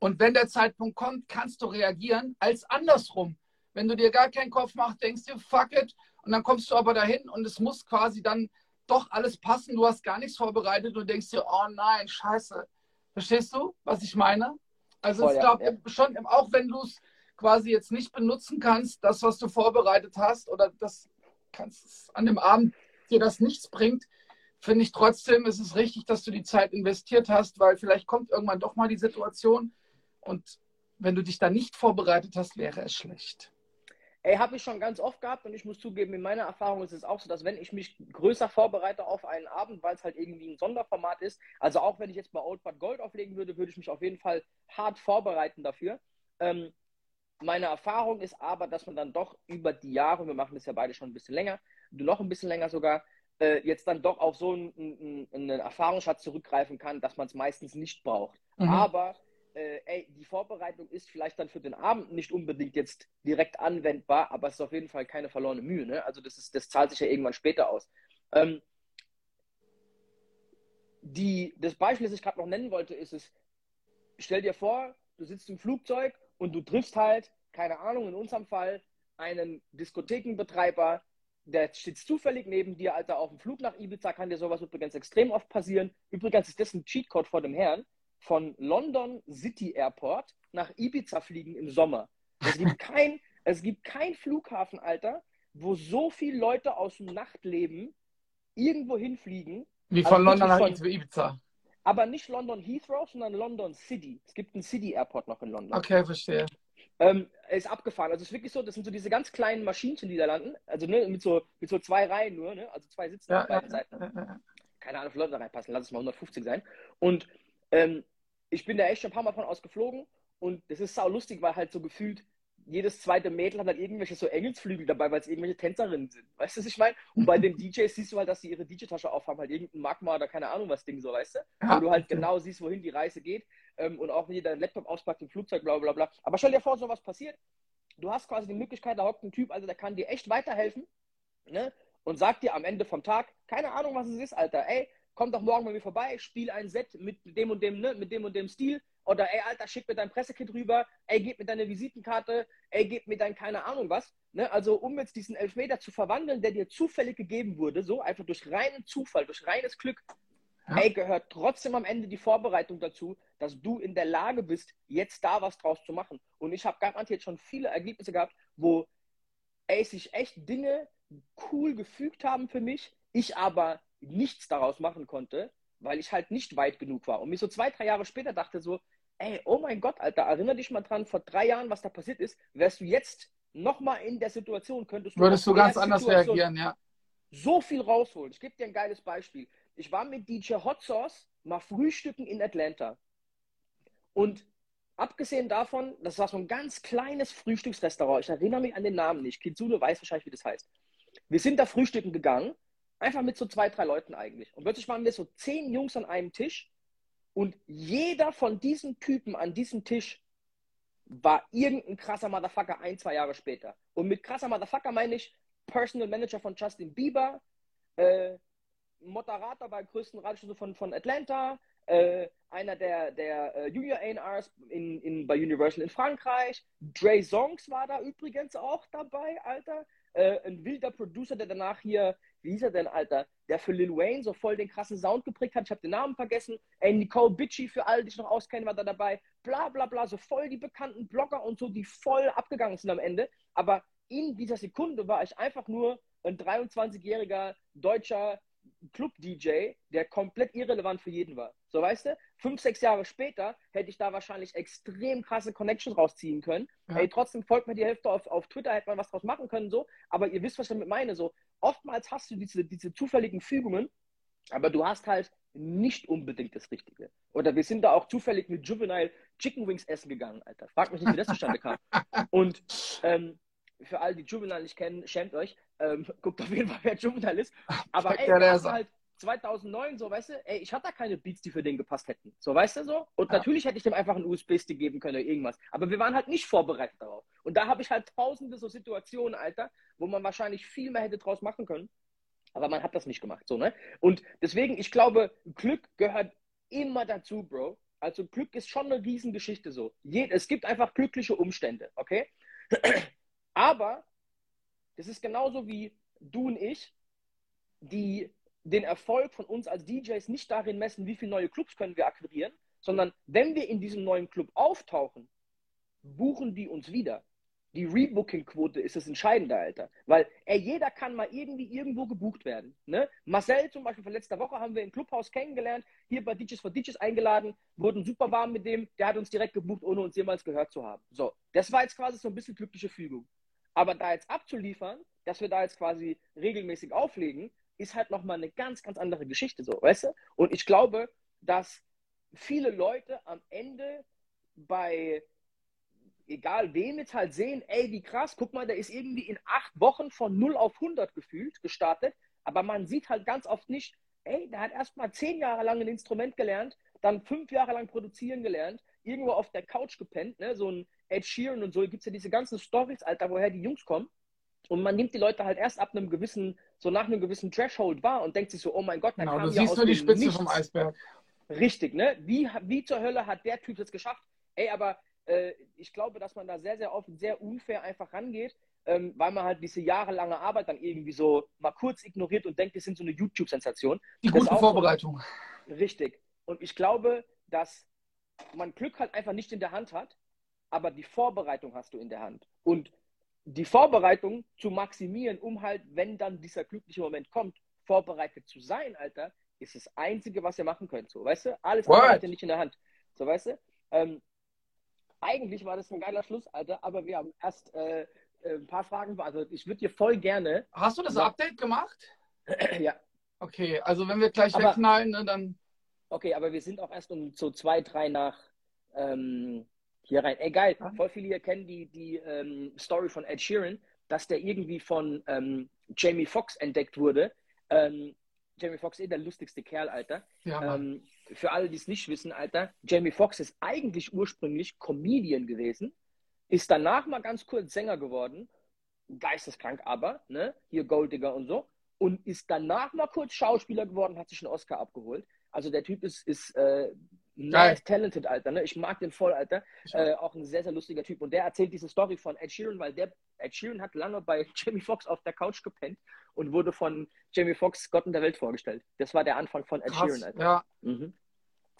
und wenn der Zeitpunkt kommt, kannst du reagieren, als andersrum. Wenn du dir gar keinen Kopf machst, denkst du, fuck it, und dann kommst du aber dahin und es muss quasi dann doch alles passen. Du hast gar nichts vorbereitet und denkst dir, oh nein, scheiße. Verstehst du, was ich meine? Also Voll, ich glaube ja. schon, auch wenn du es quasi jetzt nicht benutzen kannst, das, was du vorbereitet hast, oder das kannst an dem Abend dir das nichts bringt, finde ich trotzdem, ist es richtig, dass du die Zeit investiert hast, weil vielleicht kommt irgendwann doch mal die Situation und wenn du dich da nicht vorbereitet hast, wäre es schlecht. Ey, habe ich schon ganz oft gehabt und ich muss zugeben, in meiner Erfahrung ist es auch so, dass wenn ich mich größer vorbereite auf einen Abend, weil es halt irgendwie ein Sonderformat ist, also auch wenn ich jetzt bei Old But Gold auflegen würde, würde ich mich auf jeden Fall hart vorbereiten dafür. Ähm, meine Erfahrung ist aber, dass man dann doch über die Jahre, wir machen das ja beide schon ein bisschen länger, noch ein bisschen länger sogar, äh, jetzt dann doch auf so einen, einen, einen Erfahrungsschatz zurückgreifen kann, dass man es meistens nicht braucht. Mhm. Aber äh, ey, die Vorbereitung ist vielleicht dann für den Abend nicht unbedingt jetzt direkt anwendbar, aber es ist auf jeden Fall keine verlorene Mühe. Ne? Also das, ist, das zahlt sich ja irgendwann später aus. Ähm, die, das Beispiel, das ich gerade noch nennen wollte, ist es, stell dir vor, du sitzt im Flugzeug und du triffst halt, keine Ahnung, in unserem Fall, einen Diskothekenbetreiber, der steht zufällig neben dir, Alter, auf dem Flug nach Ibiza kann dir sowas übrigens extrem oft passieren. Übrigens ist das ein Cheatcode vor dem Herrn von London City Airport nach Ibiza fliegen im Sommer. Es gibt kein, es gibt kein Flughafen, Alter, wo so viele Leute aus dem Nachtleben irgendwo hinfliegen. Wie von also London nach Ibiza. Aber nicht London Heathrow, sondern London City. Es gibt einen City Airport noch in London. Okay, verstehe. Ähm, ist abgefahren. Also es ist wirklich so, das sind so diese ganz kleinen Maschinchen, die da landen. Also ne, mit, so, mit so zwei Reihen nur, ne? also zwei Sitzen ja, auf beiden ja, Seiten. Ja, Keine Ahnung, wie Leute da reinpassen. Lass es mal 150 sein. Und ähm, ich bin da echt schon ein paar Mal von ausgeflogen und das ist sau lustig, weil halt so gefühlt jedes zweite Mädel hat halt irgendwelche so Engelsflügel dabei, weil es irgendwelche Tänzerinnen sind. Weißt du, was ich meine? Und bei den DJs siehst du halt, dass sie ihre DJ-Tasche aufhaben, halt irgendein Magma oder keine Ahnung was Ding so, weißt du? Ja, Wo du halt genau siehst, wohin die Reise geht ähm, und auch wenn ihr deinen Laptop auspackt im Flugzeug, bla bla bla. Aber stell dir vor, so was passiert. Du hast quasi die Möglichkeit, da hockt ein Typ, also der kann dir echt weiterhelfen, ne? Und sagt dir am Ende vom Tag, keine Ahnung, was es ist, Alter, ey, komm doch morgen bei mir vorbei, spiel ein Set mit dem und dem, ne, mit dem und dem Stil. Oder ey, Alter, schick mir dein Pressekit rüber, ey, gib mir deine Visitenkarte, ey, gib mir dein keine Ahnung was. Ne? Also um jetzt diesen Elfmeter zu verwandeln, der dir zufällig gegeben wurde, so einfach durch reinen Zufall, durch reines Glück, ja. ey, gehört trotzdem am Ende die Vorbereitung dazu, dass du in der Lage bist, jetzt da was draus zu machen. Und ich habe garantiert schon viele Ergebnisse gehabt, wo ey, sich echt Dinge cool gefügt haben für mich, ich aber nichts daraus machen konnte, weil ich halt nicht weit genug war. Und mich so zwei, drei Jahre später dachte so, ey, oh mein Gott, Alter, erinnere dich mal dran, vor drei Jahren, was da passiert ist, wärst du jetzt nochmal in der Situation, könntest du. Würdest du ganz anders reagieren, ja. So viel rausholen. Ich gebe dir ein geiles Beispiel. ich war mit DJ Hot Sauce mal frühstücken in Atlanta. Und abgesehen davon, das war so ein ganz kleines Frühstücksrestaurant. Ich erinnere mich an den Namen nicht. Kitsune weiß wahrscheinlich, wie das heißt. Wir sind da frühstücken gegangen, einfach mit so zwei, drei Leuten eigentlich. Und plötzlich waren wir so zehn Jungs an einem Tisch und jeder von diesen Typen an diesem Tisch war irgendein krasser Motherfucker ein, zwei Jahre später. Und mit krasser Motherfucker meine ich Personal Manager von Justin Bieber, äh, Moderator bei größten Radiostation von, von Atlanta, äh, einer der, der äh, Junior A&Rs in, in, bei Universal in Frankreich. Dre Songs war da übrigens auch dabei, Alter. Äh, ein wilder Producer, der danach hier, wie hieß er denn, Alter, der für Lil Wayne so voll den krassen Sound geprägt hat. Ich habe den Namen vergessen. Ey, Nicole Bitchy, für alle, die sich noch auskennen, war da dabei. Bla, bla, bla. So voll die bekannten Blogger und so, die voll abgegangen sind am Ende. Aber in dieser Sekunde war ich einfach nur ein 23-jähriger deutscher Club-DJ, der komplett irrelevant für jeden war. So weißt du, fünf, sechs Jahre später hätte ich da wahrscheinlich extrem krasse Connections rausziehen können. Ja. Ey, trotzdem folgt mir die Hälfte auf, auf Twitter, hätte man was draus machen können, so. Aber ihr wisst, was ich damit meine. So, oftmals hast du diese, diese zufälligen Fügungen, aber du hast halt nicht unbedingt das Richtige. Oder wir sind da auch zufällig mit Juvenile Chicken Wings essen gegangen, Alter. Frag mich nicht, wie das zustande kam. Und ähm, für alle, die Juvenile nicht kennen, schämt euch. Ähm, guckt auf jeden Fall, wer Juvenile ist. Aber ey, das war halt 2009 so, weißt du, ey, ich hatte da keine Beats, die für den gepasst hätten. So, weißt du so? Und ja. natürlich hätte ich dem einfach einen USB-Stick geben können oder irgendwas. Aber wir waren halt nicht vorbereitet darauf. Und da habe ich halt tausende so Situationen, Alter, wo man wahrscheinlich viel mehr hätte draus machen können. Aber man hat das nicht gemacht, so, ne? Und deswegen, ich glaube, Glück gehört immer dazu, Bro. Also Glück ist schon eine Riesengeschichte so. es gibt einfach glückliche Umstände, okay? Aber das ist genauso wie du und ich, die den Erfolg von uns als DJs nicht darin messen, wie viele neue Clubs können wir akquirieren, sondern wenn wir in diesem neuen Club auftauchen, buchen die uns wieder. Die Rebooking-Quote ist das Entscheidende, Alter. Weil ey, jeder kann mal irgendwie irgendwo gebucht werden. Ne? Marcel zum Beispiel von letzter Woche haben wir im Clubhaus kennengelernt, hier bei DJs for DJs eingeladen, wurden super warm mit dem, der hat uns direkt gebucht, ohne uns jemals gehört zu haben. So, das war jetzt quasi so ein bisschen glückliche Fügung. Aber da jetzt abzuliefern, dass wir da jetzt quasi regelmäßig auflegen, ist halt nochmal eine ganz, ganz andere Geschichte, so, weißt du? Und ich glaube, dass viele Leute am Ende bei, egal wem jetzt halt sehen, ey, wie krass, guck mal, der ist irgendwie in acht Wochen von 0 auf 100 gefühlt gestartet, aber man sieht halt ganz oft nicht, ey, der hat erst mal zehn Jahre lang ein Instrument gelernt, dann fünf Jahre lang produzieren gelernt, irgendwo auf der Couch gepennt, ne? so ein Ed Sheeran und so, gibt es ja diese ganzen Stories, Alter, woher die Jungs kommen. Und man nimmt die Leute halt erst ab einem gewissen, so nach einem gewissen Threshold wahr und denkt sich so, oh mein Gott, genau, kam du siehst nur die Spitze Nichts. vom Eisberg. Richtig, ne? Wie, wie zur Hölle hat der Typ das geschafft? Ey, aber äh, ich glaube, dass man da sehr, sehr oft sehr unfair einfach rangeht, ähm, weil man halt diese jahrelange Arbeit dann irgendwie so mal kurz ignoriert und denkt, das sind so eine YouTube-Sensation. Die gute Vorbereitung. Richtig. Und ich glaube, dass man Glück halt einfach nicht in der Hand hat, aber die Vorbereitung hast du in der Hand. Und die Vorbereitung zu maximieren, um halt, wenn dann dieser glückliche Moment kommt, vorbereitet zu sein, Alter, ist das Einzige, was ihr machen könnt. So, weißt du? Alles andere habt ihr nicht in der Hand. So, weißt du? Ähm, eigentlich war das ein geiler Schluss, Alter, aber wir haben erst äh, äh ein paar Fragen beantwortet. Ich würde dir voll gerne. Hast du das Update gemacht? ja. Okay, also wenn wir gleich aber, wegknallen, ne, dann. Okay, aber wir sind auch erst um so zwei, drei nach ähm, hier rein. Ey, geil. Voll viele hier kennen die, die ähm, Story von Ed Sheeran, dass der irgendwie von ähm, Jamie Foxx entdeckt wurde. Ähm, Jamie Foxx ist der lustigste Kerl, Alter. Ja, ähm, für alle, die es nicht wissen, Alter, Jamie Foxx ist eigentlich ursprünglich Comedian gewesen, ist danach mal ganz kurz Sänger geworden, geisteskrank aber, ne? Hier Golddigger und so, und ist danach mal kurz Schauspieler geworden, hat sich einen Oscar abgeholt. Also der Typ ist, ist äh, nice, talented, Alter. Ne? Ich mag den voll, Alter. Äh, auch ein sehr, sehr lustiger Typ. Und der erzählt diese Story von Ed Sheeran, weil der Ed Sheeran hat lange bei Jamie Foxx auf der Couch gepennt und wurde von Jamie Foxx Gott in der Welt vorgestellt. Das war der Anfang von Ed Krass, Sheeran, Alter. Ja. Mhm.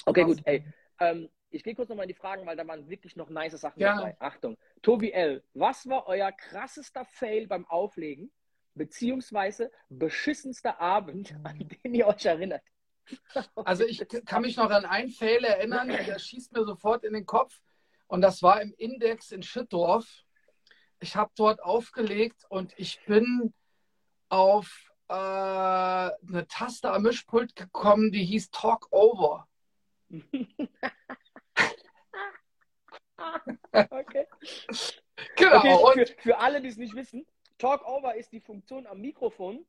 Okay, Krass. gut, ey. Ähm, ich gehe kurz nochmal in die Fragen, weil da waren wirklich noch nice Sachen ja. dabei. Achtung. Tobi L., was war euer krassester Fail beim Auflegen, beziehungsweise beschissenster Abend, an den ihr euch erinnert? Also ich kann mich noch an einen Fail erinnern, der schießt mir sofort in den Kopf. Und das war im Index in Schüttorf. Ich habe dort aufgelegt und ich bin auf äh, eine Taste am Mischpult gekommen, die hieß Talk Over. okay. Genau. Okay, für, für alle, die es nicht wissen, Talk Over ist die Funktion am Mikrofon,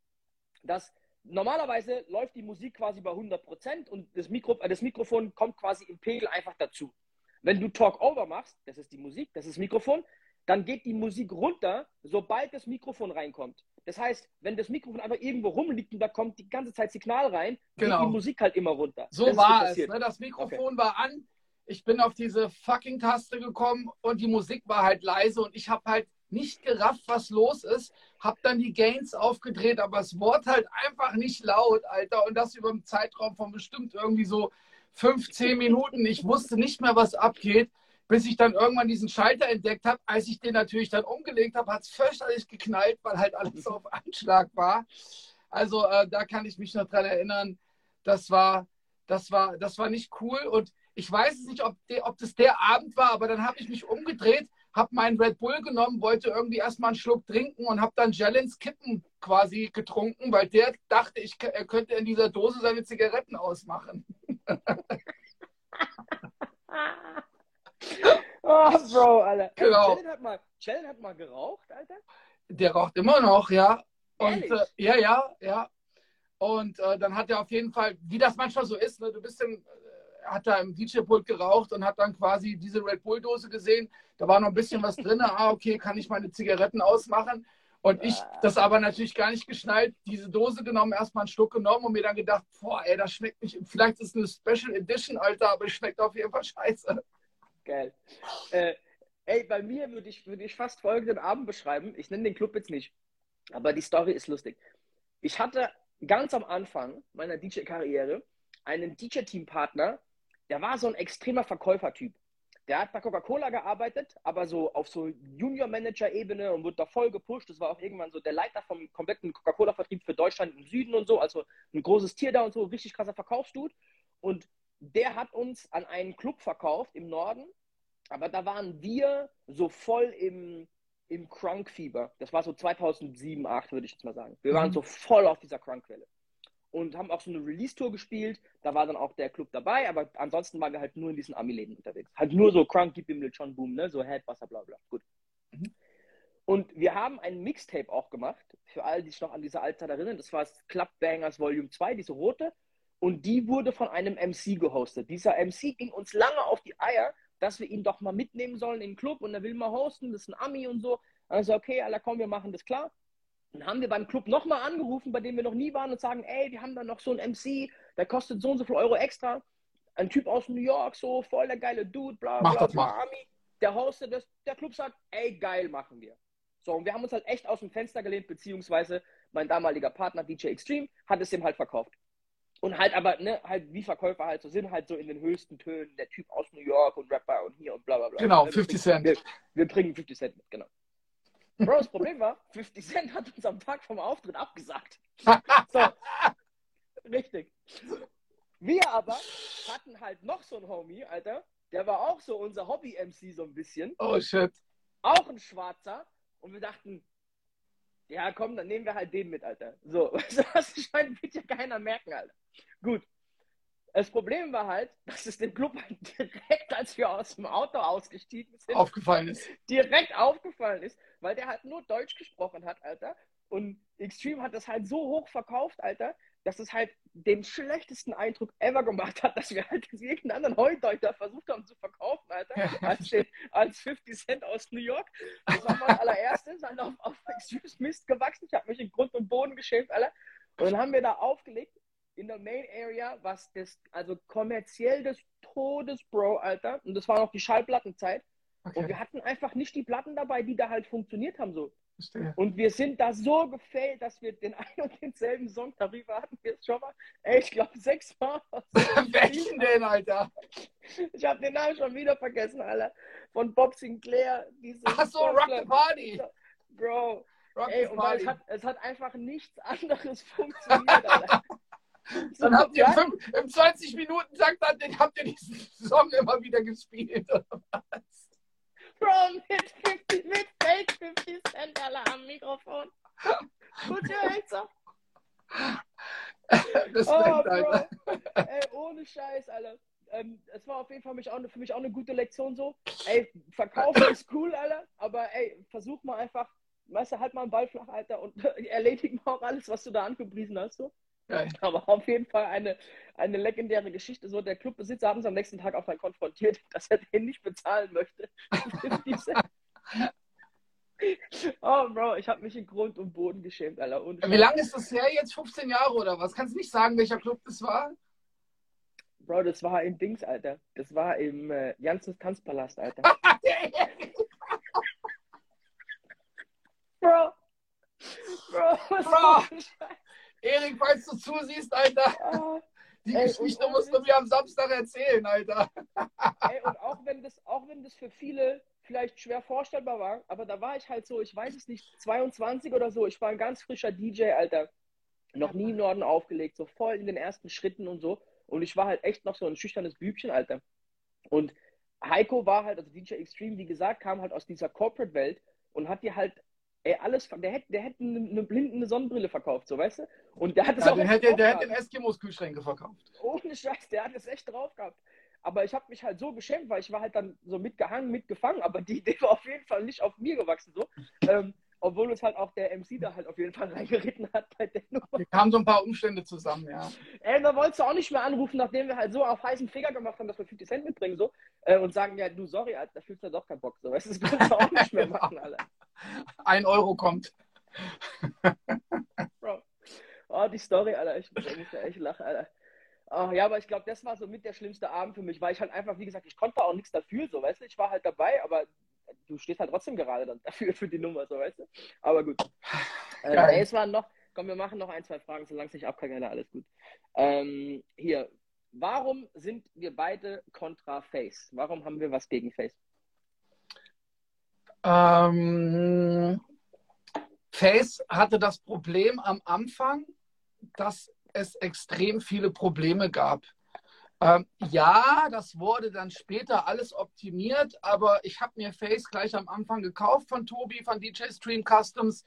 dass normalerweise läuft die Musik quasi bei 100% und das, Mikro, äh, das Mikrofon kommt quasi im Pegel einfach dazu. Wenn du Talk Over machst, das ist die Musik, das ist das Mikrofon, dann geht die Musik runter, sobald das Mikrofon reinkommt. Das heißt, wenn das Mikrofon einfach irgendwo rumliegt und da kommt die ganze Zeit Signal rein, Genau. geht die Musik halt immer runter. so Das war es. Ne? Das Mikrofon war an. Ich bin auf diese fucking Taste gekommen und die Musik war halt leise und ich habe halt nicht gerafft, was los ist. Hab dann die Gains aufgedreht, aber es wurde halt einfach nicht laut, Alter. Und das über einen Zeitraum von bestimmt irgendwie so 15 Minuten. Ich wusste nicht mehr, was abgeht, bis ich dann irgendwann diesen Schalter entdeckt habe. Als ich den natürlich dann umgelegt habe, hat es fürchterlich geknallt, weil halt alles auf Anschlag war. Also äh, da kann ich mich noch dran erinnern. Das war, das war, das war nicht cool. Und ich weiß es nicht, ob, de, ob das der Abend war, aber dann habe ich mich umgedreht, habe meinen Red Bull genommen, wollte irgendwie erstmal einen Schluck trinken und habe dann Jellens Kippen quasi getrunken, weil der dachte, ich, er könnte in dieser Dose seine Zigaretten ausmachen. Oh, Bro, Alter. Genau. Jalen hat, mal, Jalen hat mal geraucht, Alter. Der raucht immer noch, ja. Und äh, ja, ja, ja. Und äh, dann hat er auf jeden Fall, wie das manchmal so ist, ne, du bist äh, hat da im DJ-Pult geraucht und hat dann quasi diese Red Bull-Dose gesehen. Da war noch ein bisschen was drin. Ah, okay, kann ich meine Zigaretten ausmachen. Und ich das aber natürlich gar nicht geschnallt, diese Dose genommen, erstmal einen Schluck genommen und mir dann gedacht, boah, ey, das schmeckt nicht. Vielleicht ist es eine Special Edition, Alter, aber es schmeckt auf jeden Fall scheiße. Geil. Äh, ey, bei mir würde ich, würde ich fast folgenden Abend beschreiben. Ich nenne den Club jetzt nicht, aber die Story ist lustig. Ich hatte ganz am Anfang meiner DJ-Karriere einen DJ-Teampartner, der war so ein extremer Verkäufertyp. Der hat bei Coca-Cola gearbeitet, aber so auf so Junior-Manager-Ebene und wurde da voll gepusht. Das war auch irgendwann so der Leiter vom kompletten Coca-Cola-Vertrieb für Deutschland im Süden und so, also ein großes Tier da und so, richtig krasser Verkaufsdude. Und der hat uns an einen Club verkauft im Norden, aber da waren wir so voll im, im Crunk-Fieber. Das war so 2007, 2008, würde ich jetzt mal sagen. Wir waren Mhm. so voll auf dieser Crunk-Welle. Und haben auch so eine Release-Tour gespielt. Da war dann auch der Club dabei, aber ansonsten waren wir halt nur in diesen Ami-Läden unterwegs. Halt nur so Crunk, Gib ihm John Boom, ne? So Head, Wasser, bla bla. Gut. Mhm. Und wir haben ein Mixtape auch gemacht, für alle, die sich noch an diese Altzeit erinnern. Das war Club Bangers Volume 2, diese rote. Und die wurde von einem MC gehostet. Dieser MC ging uns lange auf die Eier, dass wir ihn doch mal mitnehmen sollen in den Club und er will mal hosten, das ist ein Ami und so. Also, okay, Alter, komm, wir machen das klar. Dann haben wir beim Club nochmal angerufen, bei dem wir noch nie waren und sagen, ey, wir haben da noch so einen MC, der kostet so und so viel Euro extra. Ein Typ aus New York, so voll der geile Dude, bla Mach bla das bla. Ami. Der hostet das, der Club sagt, ey, geil, machen wir. So, und wir haben uns halt echt aus dem Fenster gelehnt, beziehungsweise mein damaliger Partner DJ Extreme hat es ihm halt verkauft. Und halt aber, ne, halt wie Verkäufer halt so sind, halt so in den höchsten Tönen, der Typ aus New York und Rapper und hier und bla bla bla. Genau, Wir 50 bringen- Cent. Wir, wir bringen 50 Cent mit, genau. Bro, das Problem war, 50 Cent hat uns am Tag vom Auftritt abgesagt. So, richtig. Wir aber hatten halt noch so einen Homie, Alter, der war auch so unser Hobby-MC so ein bisschen, Oh shit. auch ein Schwarzer. Und wir dachten, ja komm, dann nehmen wir halt den mit, Alter. So, was, scheint wird ja keiner merken, Alter. Gut. Das Problem war halt, dass es dem Club halt direkt, als wir aus dem Auto ausgestiegen sind, Aufgefallen ist. direkt aufgefallen ist, weil der halt nur Deutsch gesprochen hat, Alter. Und Extreme hat das halt so hoch verkauft, Alter, dass es halt den schlechtesten Eindruck ever gemacht hat, dass wir halt irgendeinen anderen Heudeuter versucht haben zu verkaufen, Alter, als, den, als 50 Cent aus New York. Das war mein allererstes, halt auf, auf Extremes Mist gewachsen. Ich habe mich in Grund und Boden geschämt, Alter. Und dann haben wir da aufgelegt in der Main Area, was das, also kommerziell des Todes, Bro, Alter. Und das war noch die Schallplattenzeit. Und Okay, wir hatten einfach nicht die Platten dabei, die da halt funktioniert haben. So. verstehe. Und wir sind da so gefailt, dass wir den einen und denselben Song, darüber hatten wir es schon mal, ey, ich glaube sechsmal. Welchen denn, Alter? Ich habe den Namen schon wieder vergessen, Alter. Von Bob Sinclair. Diese Ach so, Rock the Party. Bro, Rock ey, und weil Party. es hat, es hat einfach nichts anderes funktioniert, Alter. Dann habt ihr fünf- im 20 Minuten sagt dann, den habt ihr diesen Song immer wieder gespielt. oder was? Bro, mit 50, mit Fake 50 Cent, Alter, am Mikrofon. Put your hands up. Respekt, Oh. Bro. Ey, ohne Scheiß, Alter. Ähm, es war auf jeden Fall mich auch, für mich auch eine gute Lektion so. Ey, verkaufen ist cool, Alter, aber ey, versuch mal einfach, weißt du, halt mal einen Ball flach, Alter, und erledigt mal auch alles, was du da angepriesen hast, so. Geil. Aber auf jeden Fall eine, eine legendäre Geschichte. So, der Clubbesitzer hat uns am nächsten Tag auch dann konfrontiert, dass er den nicht bezahlen möchte. 50 Cent. oh, Bro, ich habe mich in Grund und Boden geschämt, Alter. Und Wie lange ist das her jetzt? 15 Jahre oder was? Kannst du nicht sagen, welcher Club das war? Bro, das war im Dings, Alter. Das war im äh, Janssens Tanzpalast, Alter. Bro. Bro, was Bro. Erik, falls du zusiehst, Alter, Ah, die Ey, Geschichte und- musst du mir am Samstag erzählen, Alter. Ey, und auch wenn, das, auch wenn das für viele vielleicht schwer vorstellbar war, aber da war ich halt so, ich weiß es nicht, 22 oder so. Ich war ein ganz frischer DJ, Alter. Noch nie im Norden aufgelegt, so voll in den ersten Schritten und so. Und ich war halt echt noch so ein schüchternes Bübchen, Alter. Und Heiko war halt, also DJ Extreme, wie gesagt, kam halt aus dieser Corporate-Welt und hat dir halt, ey, alles, der hätte, der hätte eine, eine blindende Sonnenbrille verkauft, so, weißt du? Und der hat es Ja, auch der hätte, der hätte den Eskimos-Kühlschränke verkauft. Ohne Scheiß, der hat es echt drauf gehabt. Aber ich habe mich halt so geschämt, weil ich war halt dann so mitgehangen, mitgefangen, aber die Idee war auf jeden Fall nicht auf mir gewachsen so. Ähm, obwohl uns halt auch der MC da halt auf jeden Fall reingeritten hat bei der Nummer. Hier kamen so ein paar Umstände zusammen, ja. Ey, da wolltest du auch nicht mehr anrufen, nachdem wir halt so auf heißen Finger gemacht haben, dass wir 50 Cent mitbringen so äh, und sagen, ja, du, sorry, Alter, da fühlst du ja doch keinen Bock. So, weißt du, das kannst du auch nicht mehr machen, Alter. Ein Euro kommt. Bro. Oh, die Story, Alter. Ich muss, ja echt lachen, Alter. Oh, ja, aber ich glaube, das war so mit der schlimmste Abend für mich, weil ich halt einfach, wie gesagt, ich konnte auch nichts dafür, so, weißt du, ich war halt dabei, aber du stehst halt trotzdem gerade dann dafür, für die Nummer, so, weißt du. Aber gut. Äh, ey, es waren noch, komm, wir machen noch ein, zwei Fragen, solange es nicht abkackt, Alter, alles gut. Ähm, hier, warum sind wir beide kontra Face? Warum haben wir was gegen Face? Ähm, Face hatte das Problem am Anfang, dass es extrem viele Probleme gab. Ähm, ja, das wurde dann später alles optimiert, aber ich habe mir Face gleich am Anfang gekauft von Tobi von DJ Stream Customs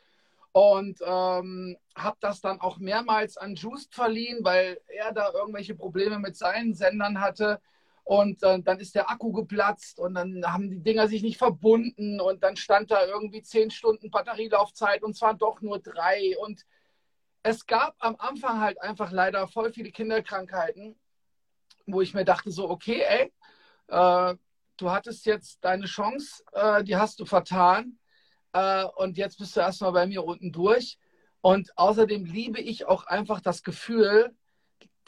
und ähm, habe das dann auch mehrmals an Just verliehen, weil er da irgendwelche Probleme mit seinen Sendern hatte. Und äh, dann ist der Akku geplatzt und dann haben die Dinger sich nicht verbunden und dann stand da irgendwie zehn Stunden Batterielaufzeit und zwar doch nur drei. Und es gab am Anfang halt einfach leider voll viele Kinderkrankheiten, wo ich mir dachte so, okay, ey, äh, du hattest jetzt deine Chance, äh, die hast du vertan äh, und jetzt bist du erstmal bei mir unten durch. Und außerdem liebe ich auch einfach das Gefühl,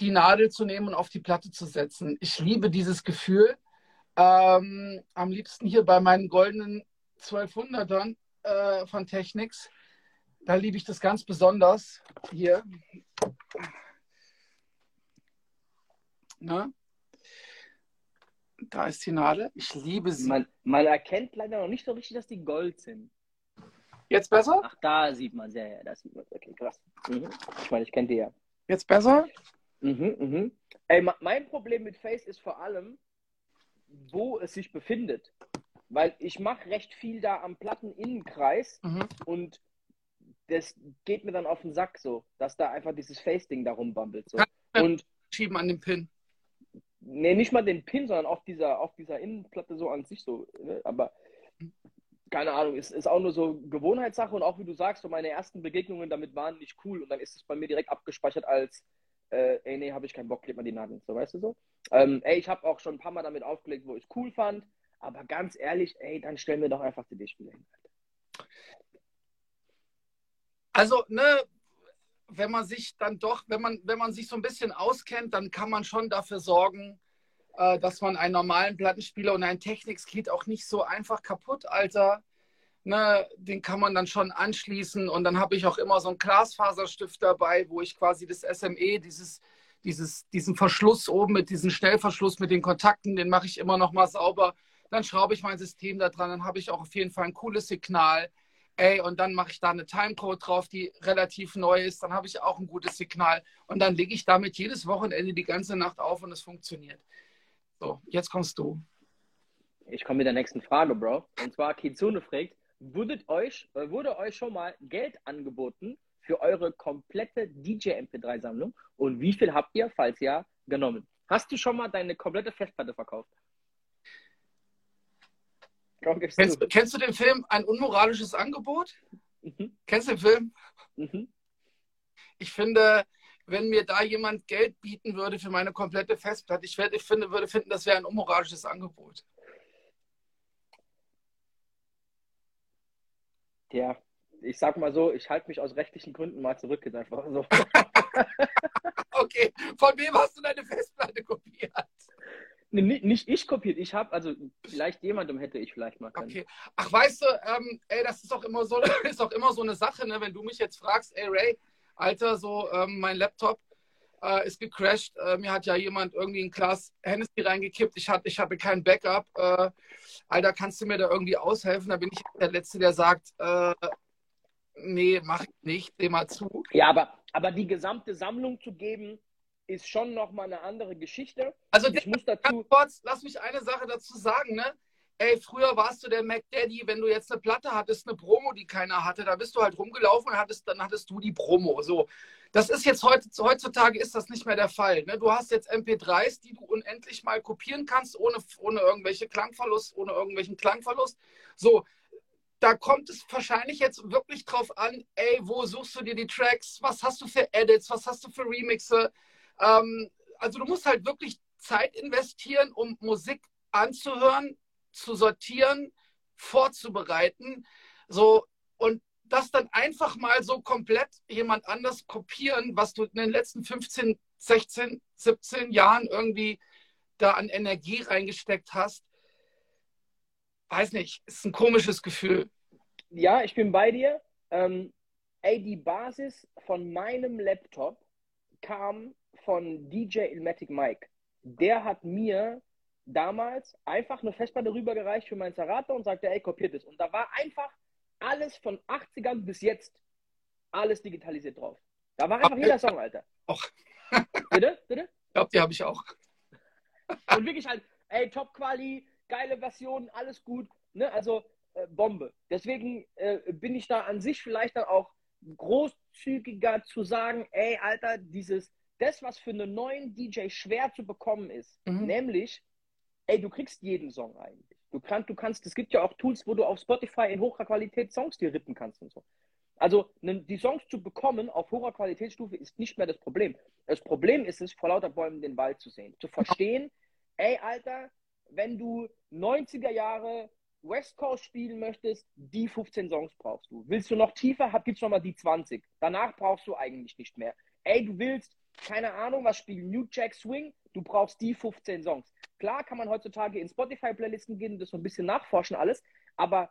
die Nadel zu nehmen und auf die Platte zu setzen. Ich liebe dieses Gefühl. Ähm, am liebsten hier bei meinen goldenen 1200ern äh, von Technics. Da liebe ich das ganz besonders. Hier. Ne? Da ist die Nadel. Ich liebe sie. Man, man erkennt leider noch nicht so richtig, dass die Gold sind. Jetzt besser? Ach, da sieht man ja, ja, da sieht man Okay, krass. Mhm. Ich meine, ich kenne die ja. Jetzt besser? Mhm, mhm. Ey, mein Problem mit Face ist vor allem, wo es sich befindet. Weil ich mache recht viel da am Platteninnenkreis Mhm. und das geht mir dann auf den Sack so, dass da einfach dieses Face-Ding da rumbammelt. So. Und Schieben an den Pin. nee, nicht mal den Pin, sondern auf dieser, auf dieser Innenplatte so an sich so. Ne? Aber keine Ahnung, es ist auch nur so Gewohnheitssache und auch wie du sagst, so meine ersten Begegnungen damit waren nicht cool und dann ist es bei mir direkt abgespeichert als, äh, ey, nee, habe ich keinen Bock, kleb mal die Nadeln, so weißt du so. Ähm, ey, ich habe auch schon ein paar Mal damit aufgelegt, wo ich cool fand, aber ganz ehrlich, ey, dann stellen wir doch einfach CD-Spiele hin. Also, ne, wenn man sich dann doch, wenn man, wenn man sich so ein bisschen auskennt, dann kann man schon dafür sorgen, äh, dass man einen normalen Plattenspieler und ein Technics geht auch nicht so einfach kaputt, Alter. Ne, den kann man dann schon anschließen und dann habe ich auch immer so einen Glasfaserstift dabei, wo ich quasi das SME, dieses, dieses, diesen Verschluss oben mit diesem Schnellverschluss mit den Kontakten, den mache ich immer noch mal sauber. Dann schraube ich mein System da dran, dann habe ich auch auf jeden Fall ein cooles Signal. Ey, und dann mache ich da eine Timecode drauf, die relativ neu ist. Dann habe ich auch ein gutes Signal. Und dann lege ich damit jedes Wochenende die ganze Nacht auf und es funktioniert. So, jetzt kommst du. Ich komme mit der nächsten Frage, Bro. Und zwar Kizune fragt, wurdet euch, äh, wurde euch schon mal Geld angeboten für eure komplette DJ-MP3-Sammlung? Und wie viel habt ihr, falls ja, genommen? Hast du schon mal deine komplette Festplatte verkauft? Kennst, du. kennst, du den Film Ein unmoralisches Angebot? Mhm. Kennst du den Film? Mhm. Ich finde, wenn mir da jemand Geld bieten würde für meine komplette Festplatte, ich, ich finde, würde finden, das wäre ein unmoralisches Angebot. Ja, ich sag mal so, ich halte mich aus rechtlichen Gründen mal zurück, jetzt einfach so. okay, von wem hast du deine Festplatte kopiert? Nee, nicht ich kopiert, ich habe, also vielleicht jemandem hätte ich vielleicht mal können. Okay. Ach, weißt du, ähm, ey, das ist auch immer so, ist auch immer so eine Sache, ne? wenn du mich jetzt fragst, ey Ray, Alter, so ähm, mein Laptop äh, ist gecrashed, äh, mir hat ja jemand irgendwie ein Glas Hennessy reingekippt, ich, hat, ich habe kein Backup, äh, Alter, kannst du mir da irgendwie aushelfen? Da bin ich der Letzte, der sagt, äh, nee, mach ich nicht, seh mal zu. Ja, aber, aber die gesamte Sammlung zu geben, ist schon nochmal eine andere Geschichte. Also ich muss dazu. Kurz, lass mich eine Sache dazu sagen, ne? Ey, früher warst du der Mac Daddy, wenn du jetzt eine Platte hattest, eine Promo, die keiner hatte, da bist du halt rumgelaufen und hattest, dann hattest du die Promo. So, das ist jetzt heutzutage ist das nicht mehr der Fall. Ne? Du hast jetzt MP3s, die du unendlich mal kopieren kannst, ohne, ohne irgendwelche Klangverlust, ohne irgendwelchen Klangverlust. So, da kommt es wahrscheinlich jetzt wirklich drauf an, ey, wo suchst du dir die Tracks? Was hast du für Edits? Was hast du für Remixe? Ähm, also du musst halt wirklich Zeit investieren, um Musik anzuhören, zu sortieren, vorzubereiten. So, und das dann einfach mal so komplett jemand anders kopieren, was du in den letzten 15, 16, 17 Jahren irgendwie da an Energie reingesteckt hast. Weiß nicht, ist ein komisches Gefühl. Ja, ich bin bei dir. Ähm, ey, die Basis von meinem Laptop kam von DJ Ilmatic Mike. Der hat mir damals einfach eine Festplatte rübergereicht für meinen Zerato und sagte, ey, kopiert es. Und da war einfach alles von 80ern bis jetzt alles digitalisiert drauf. Da war einfach jeder Song, Alter. Auch. Bitte? Bitte? Ich glaube, die habe ich auch. Und wirklich halt, ey, Top-Quali, geile Version, alles gut. Ne? Also äh, Bombe. Deswegen äh, bin ich da an sich vielleicht dann auch großzügiger zu sagen, ey, Alter, dieses, das, was für einen neuen DJ schwer zu bekommen ist, mhm. nämlich ey, du kriegst jeden Song eigentlich. Du kannst, du kannst, es gibt ja auch Tools, wo du auf Spotify in hoher Qualität Songs dir rippen kannst und so. Also ne, die Songs zu bekommen auf hoher Qualitätsstufe ist nicht mehr das Problem. Das Problem ist es, vor lauter Bäumen den Wald zu sehen. Zu verstehen, ey, Alter, wenn du 90er Jahre West Coast spielen möchtest, die 15 Songs brauchst du. Willst du noch tiefer, gibt es nochmal die 20. Danach brauchst du eigentlich nicht mehr. Ey, du willst, keine Ahnung, was spielen, New Jack Swing, du brauchst die 15 Songs. Klar kann man heutzutage in Spotify-Playlisten gehen und das so ein bisschen nachforschen alles, aber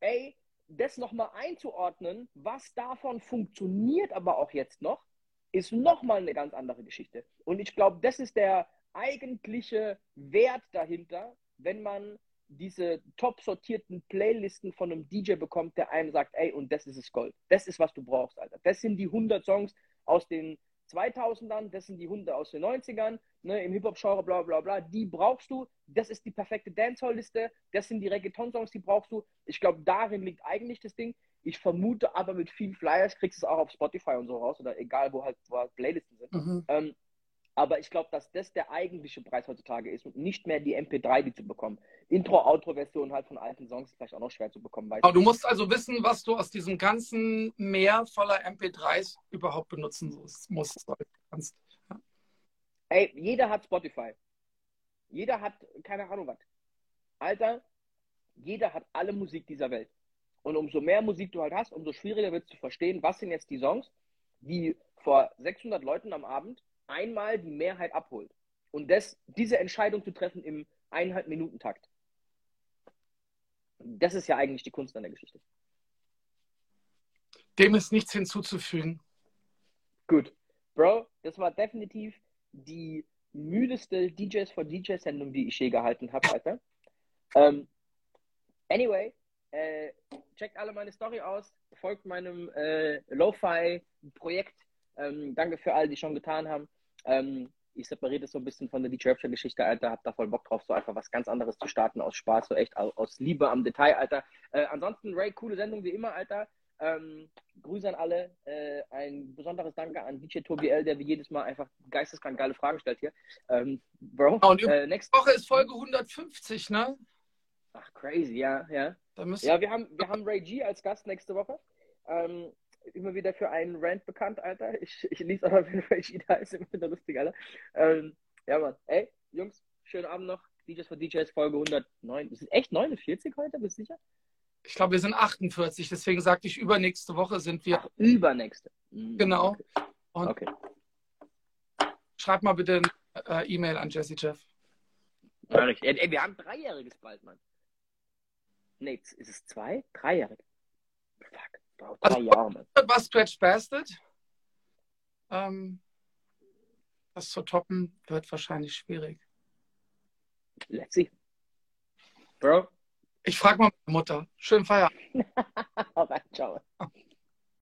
ey, das nochmal einzuordnen, was davon funktioniert aber auch jetzt noch, ist nochmal eine ganz andere Geschichte. Und ich glaube, das ist der eigentliche Wert dahinter, wenn man diese top sortierten Playlisten von einem DJ bekommt, der einem sagt, ey, und das ist es Gold. Das ist, was du brauchst, Alter. Das sind die 100 Songs aus den 2000ern, das sind die Hunde aus den 90ern, ne, im Hip-Hop-Genre, bla bla bla, die brauchst du. Das ist die perfekte Dancehall-Liste, das sind die Reggaeton-Songs, die brauchst du. Ich glaube, darin liegt eigentlich das Ding. Ich vermute aber mit vielen Flyers kriegst du es auch auf Spotify und so raus oder egal, wo halt, wo halt Playlisten sind. Mhm. Ähm, aber ich glaube, dass das der eigentliche Preis heutzutage ist und nicht mehr die MP3, die zu bekommen. Intro, Outro-Version halt von alten Songs ist vielleicht auch noch schwer zu bekommen. Aber du musst also wissen, was du aus diesem ganzen Meer voller MP3s überhaupt benutzen musst. Kannst. Ja. Ey, jeder hat Spotify. Jeder hat, keine Ahnung was. Alter, jeder hat alle Musik dieser Welt. Und umso mehr Musik du halt hast, umso schwieriger wird es zu verstehen, was sind jetzt die Songs, die vor 600 Leuten am Abend einmal die Mehrheit abholt. Und das, diese Entscheidung zu treffen im eineinhalb Minuten Takt. Das ist ja eigentlich die Kunst an der Geschichte. Dem ist nichts hinzuzufügen. Gut. Bro, das war definitiv die müdeste DJs for DJs Sendung, die ich je gehalten habe, Alter. ähm, anyway, äh, checkt alle meine Story aus, folgt meinem äh, Lo-Fi-Projekt. Ähm, danke für alle, die schon getan haben. Ähm, ich separiere das so ein bisschen von der DJ Rapture Geschichte, Alter. Hab da voll Bock drauf, so einfach was ganz anderes zu starten aus Spaß, so echt aus Liebe am Detail, Alter. Äh, ansonsten, Ray, coole Sendung wie immer, Alter. Ähm, Grüße an alle. Äh, ein besonderes Danke an DJ Tobi L, der wie jedes Mal einfach geisteskrank geile Fragen stellt hier. Ähm, Bro, Ja, und äh, next Woche ist Folge 150, ne? Ach, crazy, ja, ja. Da müssen Ja, wir haben, wir haben Ray G als Gast nächste Woche. Ähm, immer wieder für einen Rant bekannt, Alter. Ich, ich liebe aber, wenn Ray G da ist, immer wieder lustig, Alter. Ähm, ja, Mann. Ey, Jungs, schönen Abend noch. DJs for DJs Folge 109. Ist es echt 49 heute? Bist du sicher? ich glaube, wir sind 48, deswegen sagte ich, übernächste Woche sind wir. Ach, übernächste. Mhm, Genau. Okay. Und- okay. Schreib mal bitte eine äh, E-Mail an Jesse Jeff. Ja. Ey, ey, wir haben Dreijähriges bald, Mann. Nee, ist es zwei? Dreijährig. Fuck. Drei Also- Jahre, Mann. Was Scratch Bastard? Ähm, das zu toppen wird wahrscheinlich schwierig. Let's see. Bro. Ich frage mal meine Mutter. Schönen Feierabend. Alright, ciao.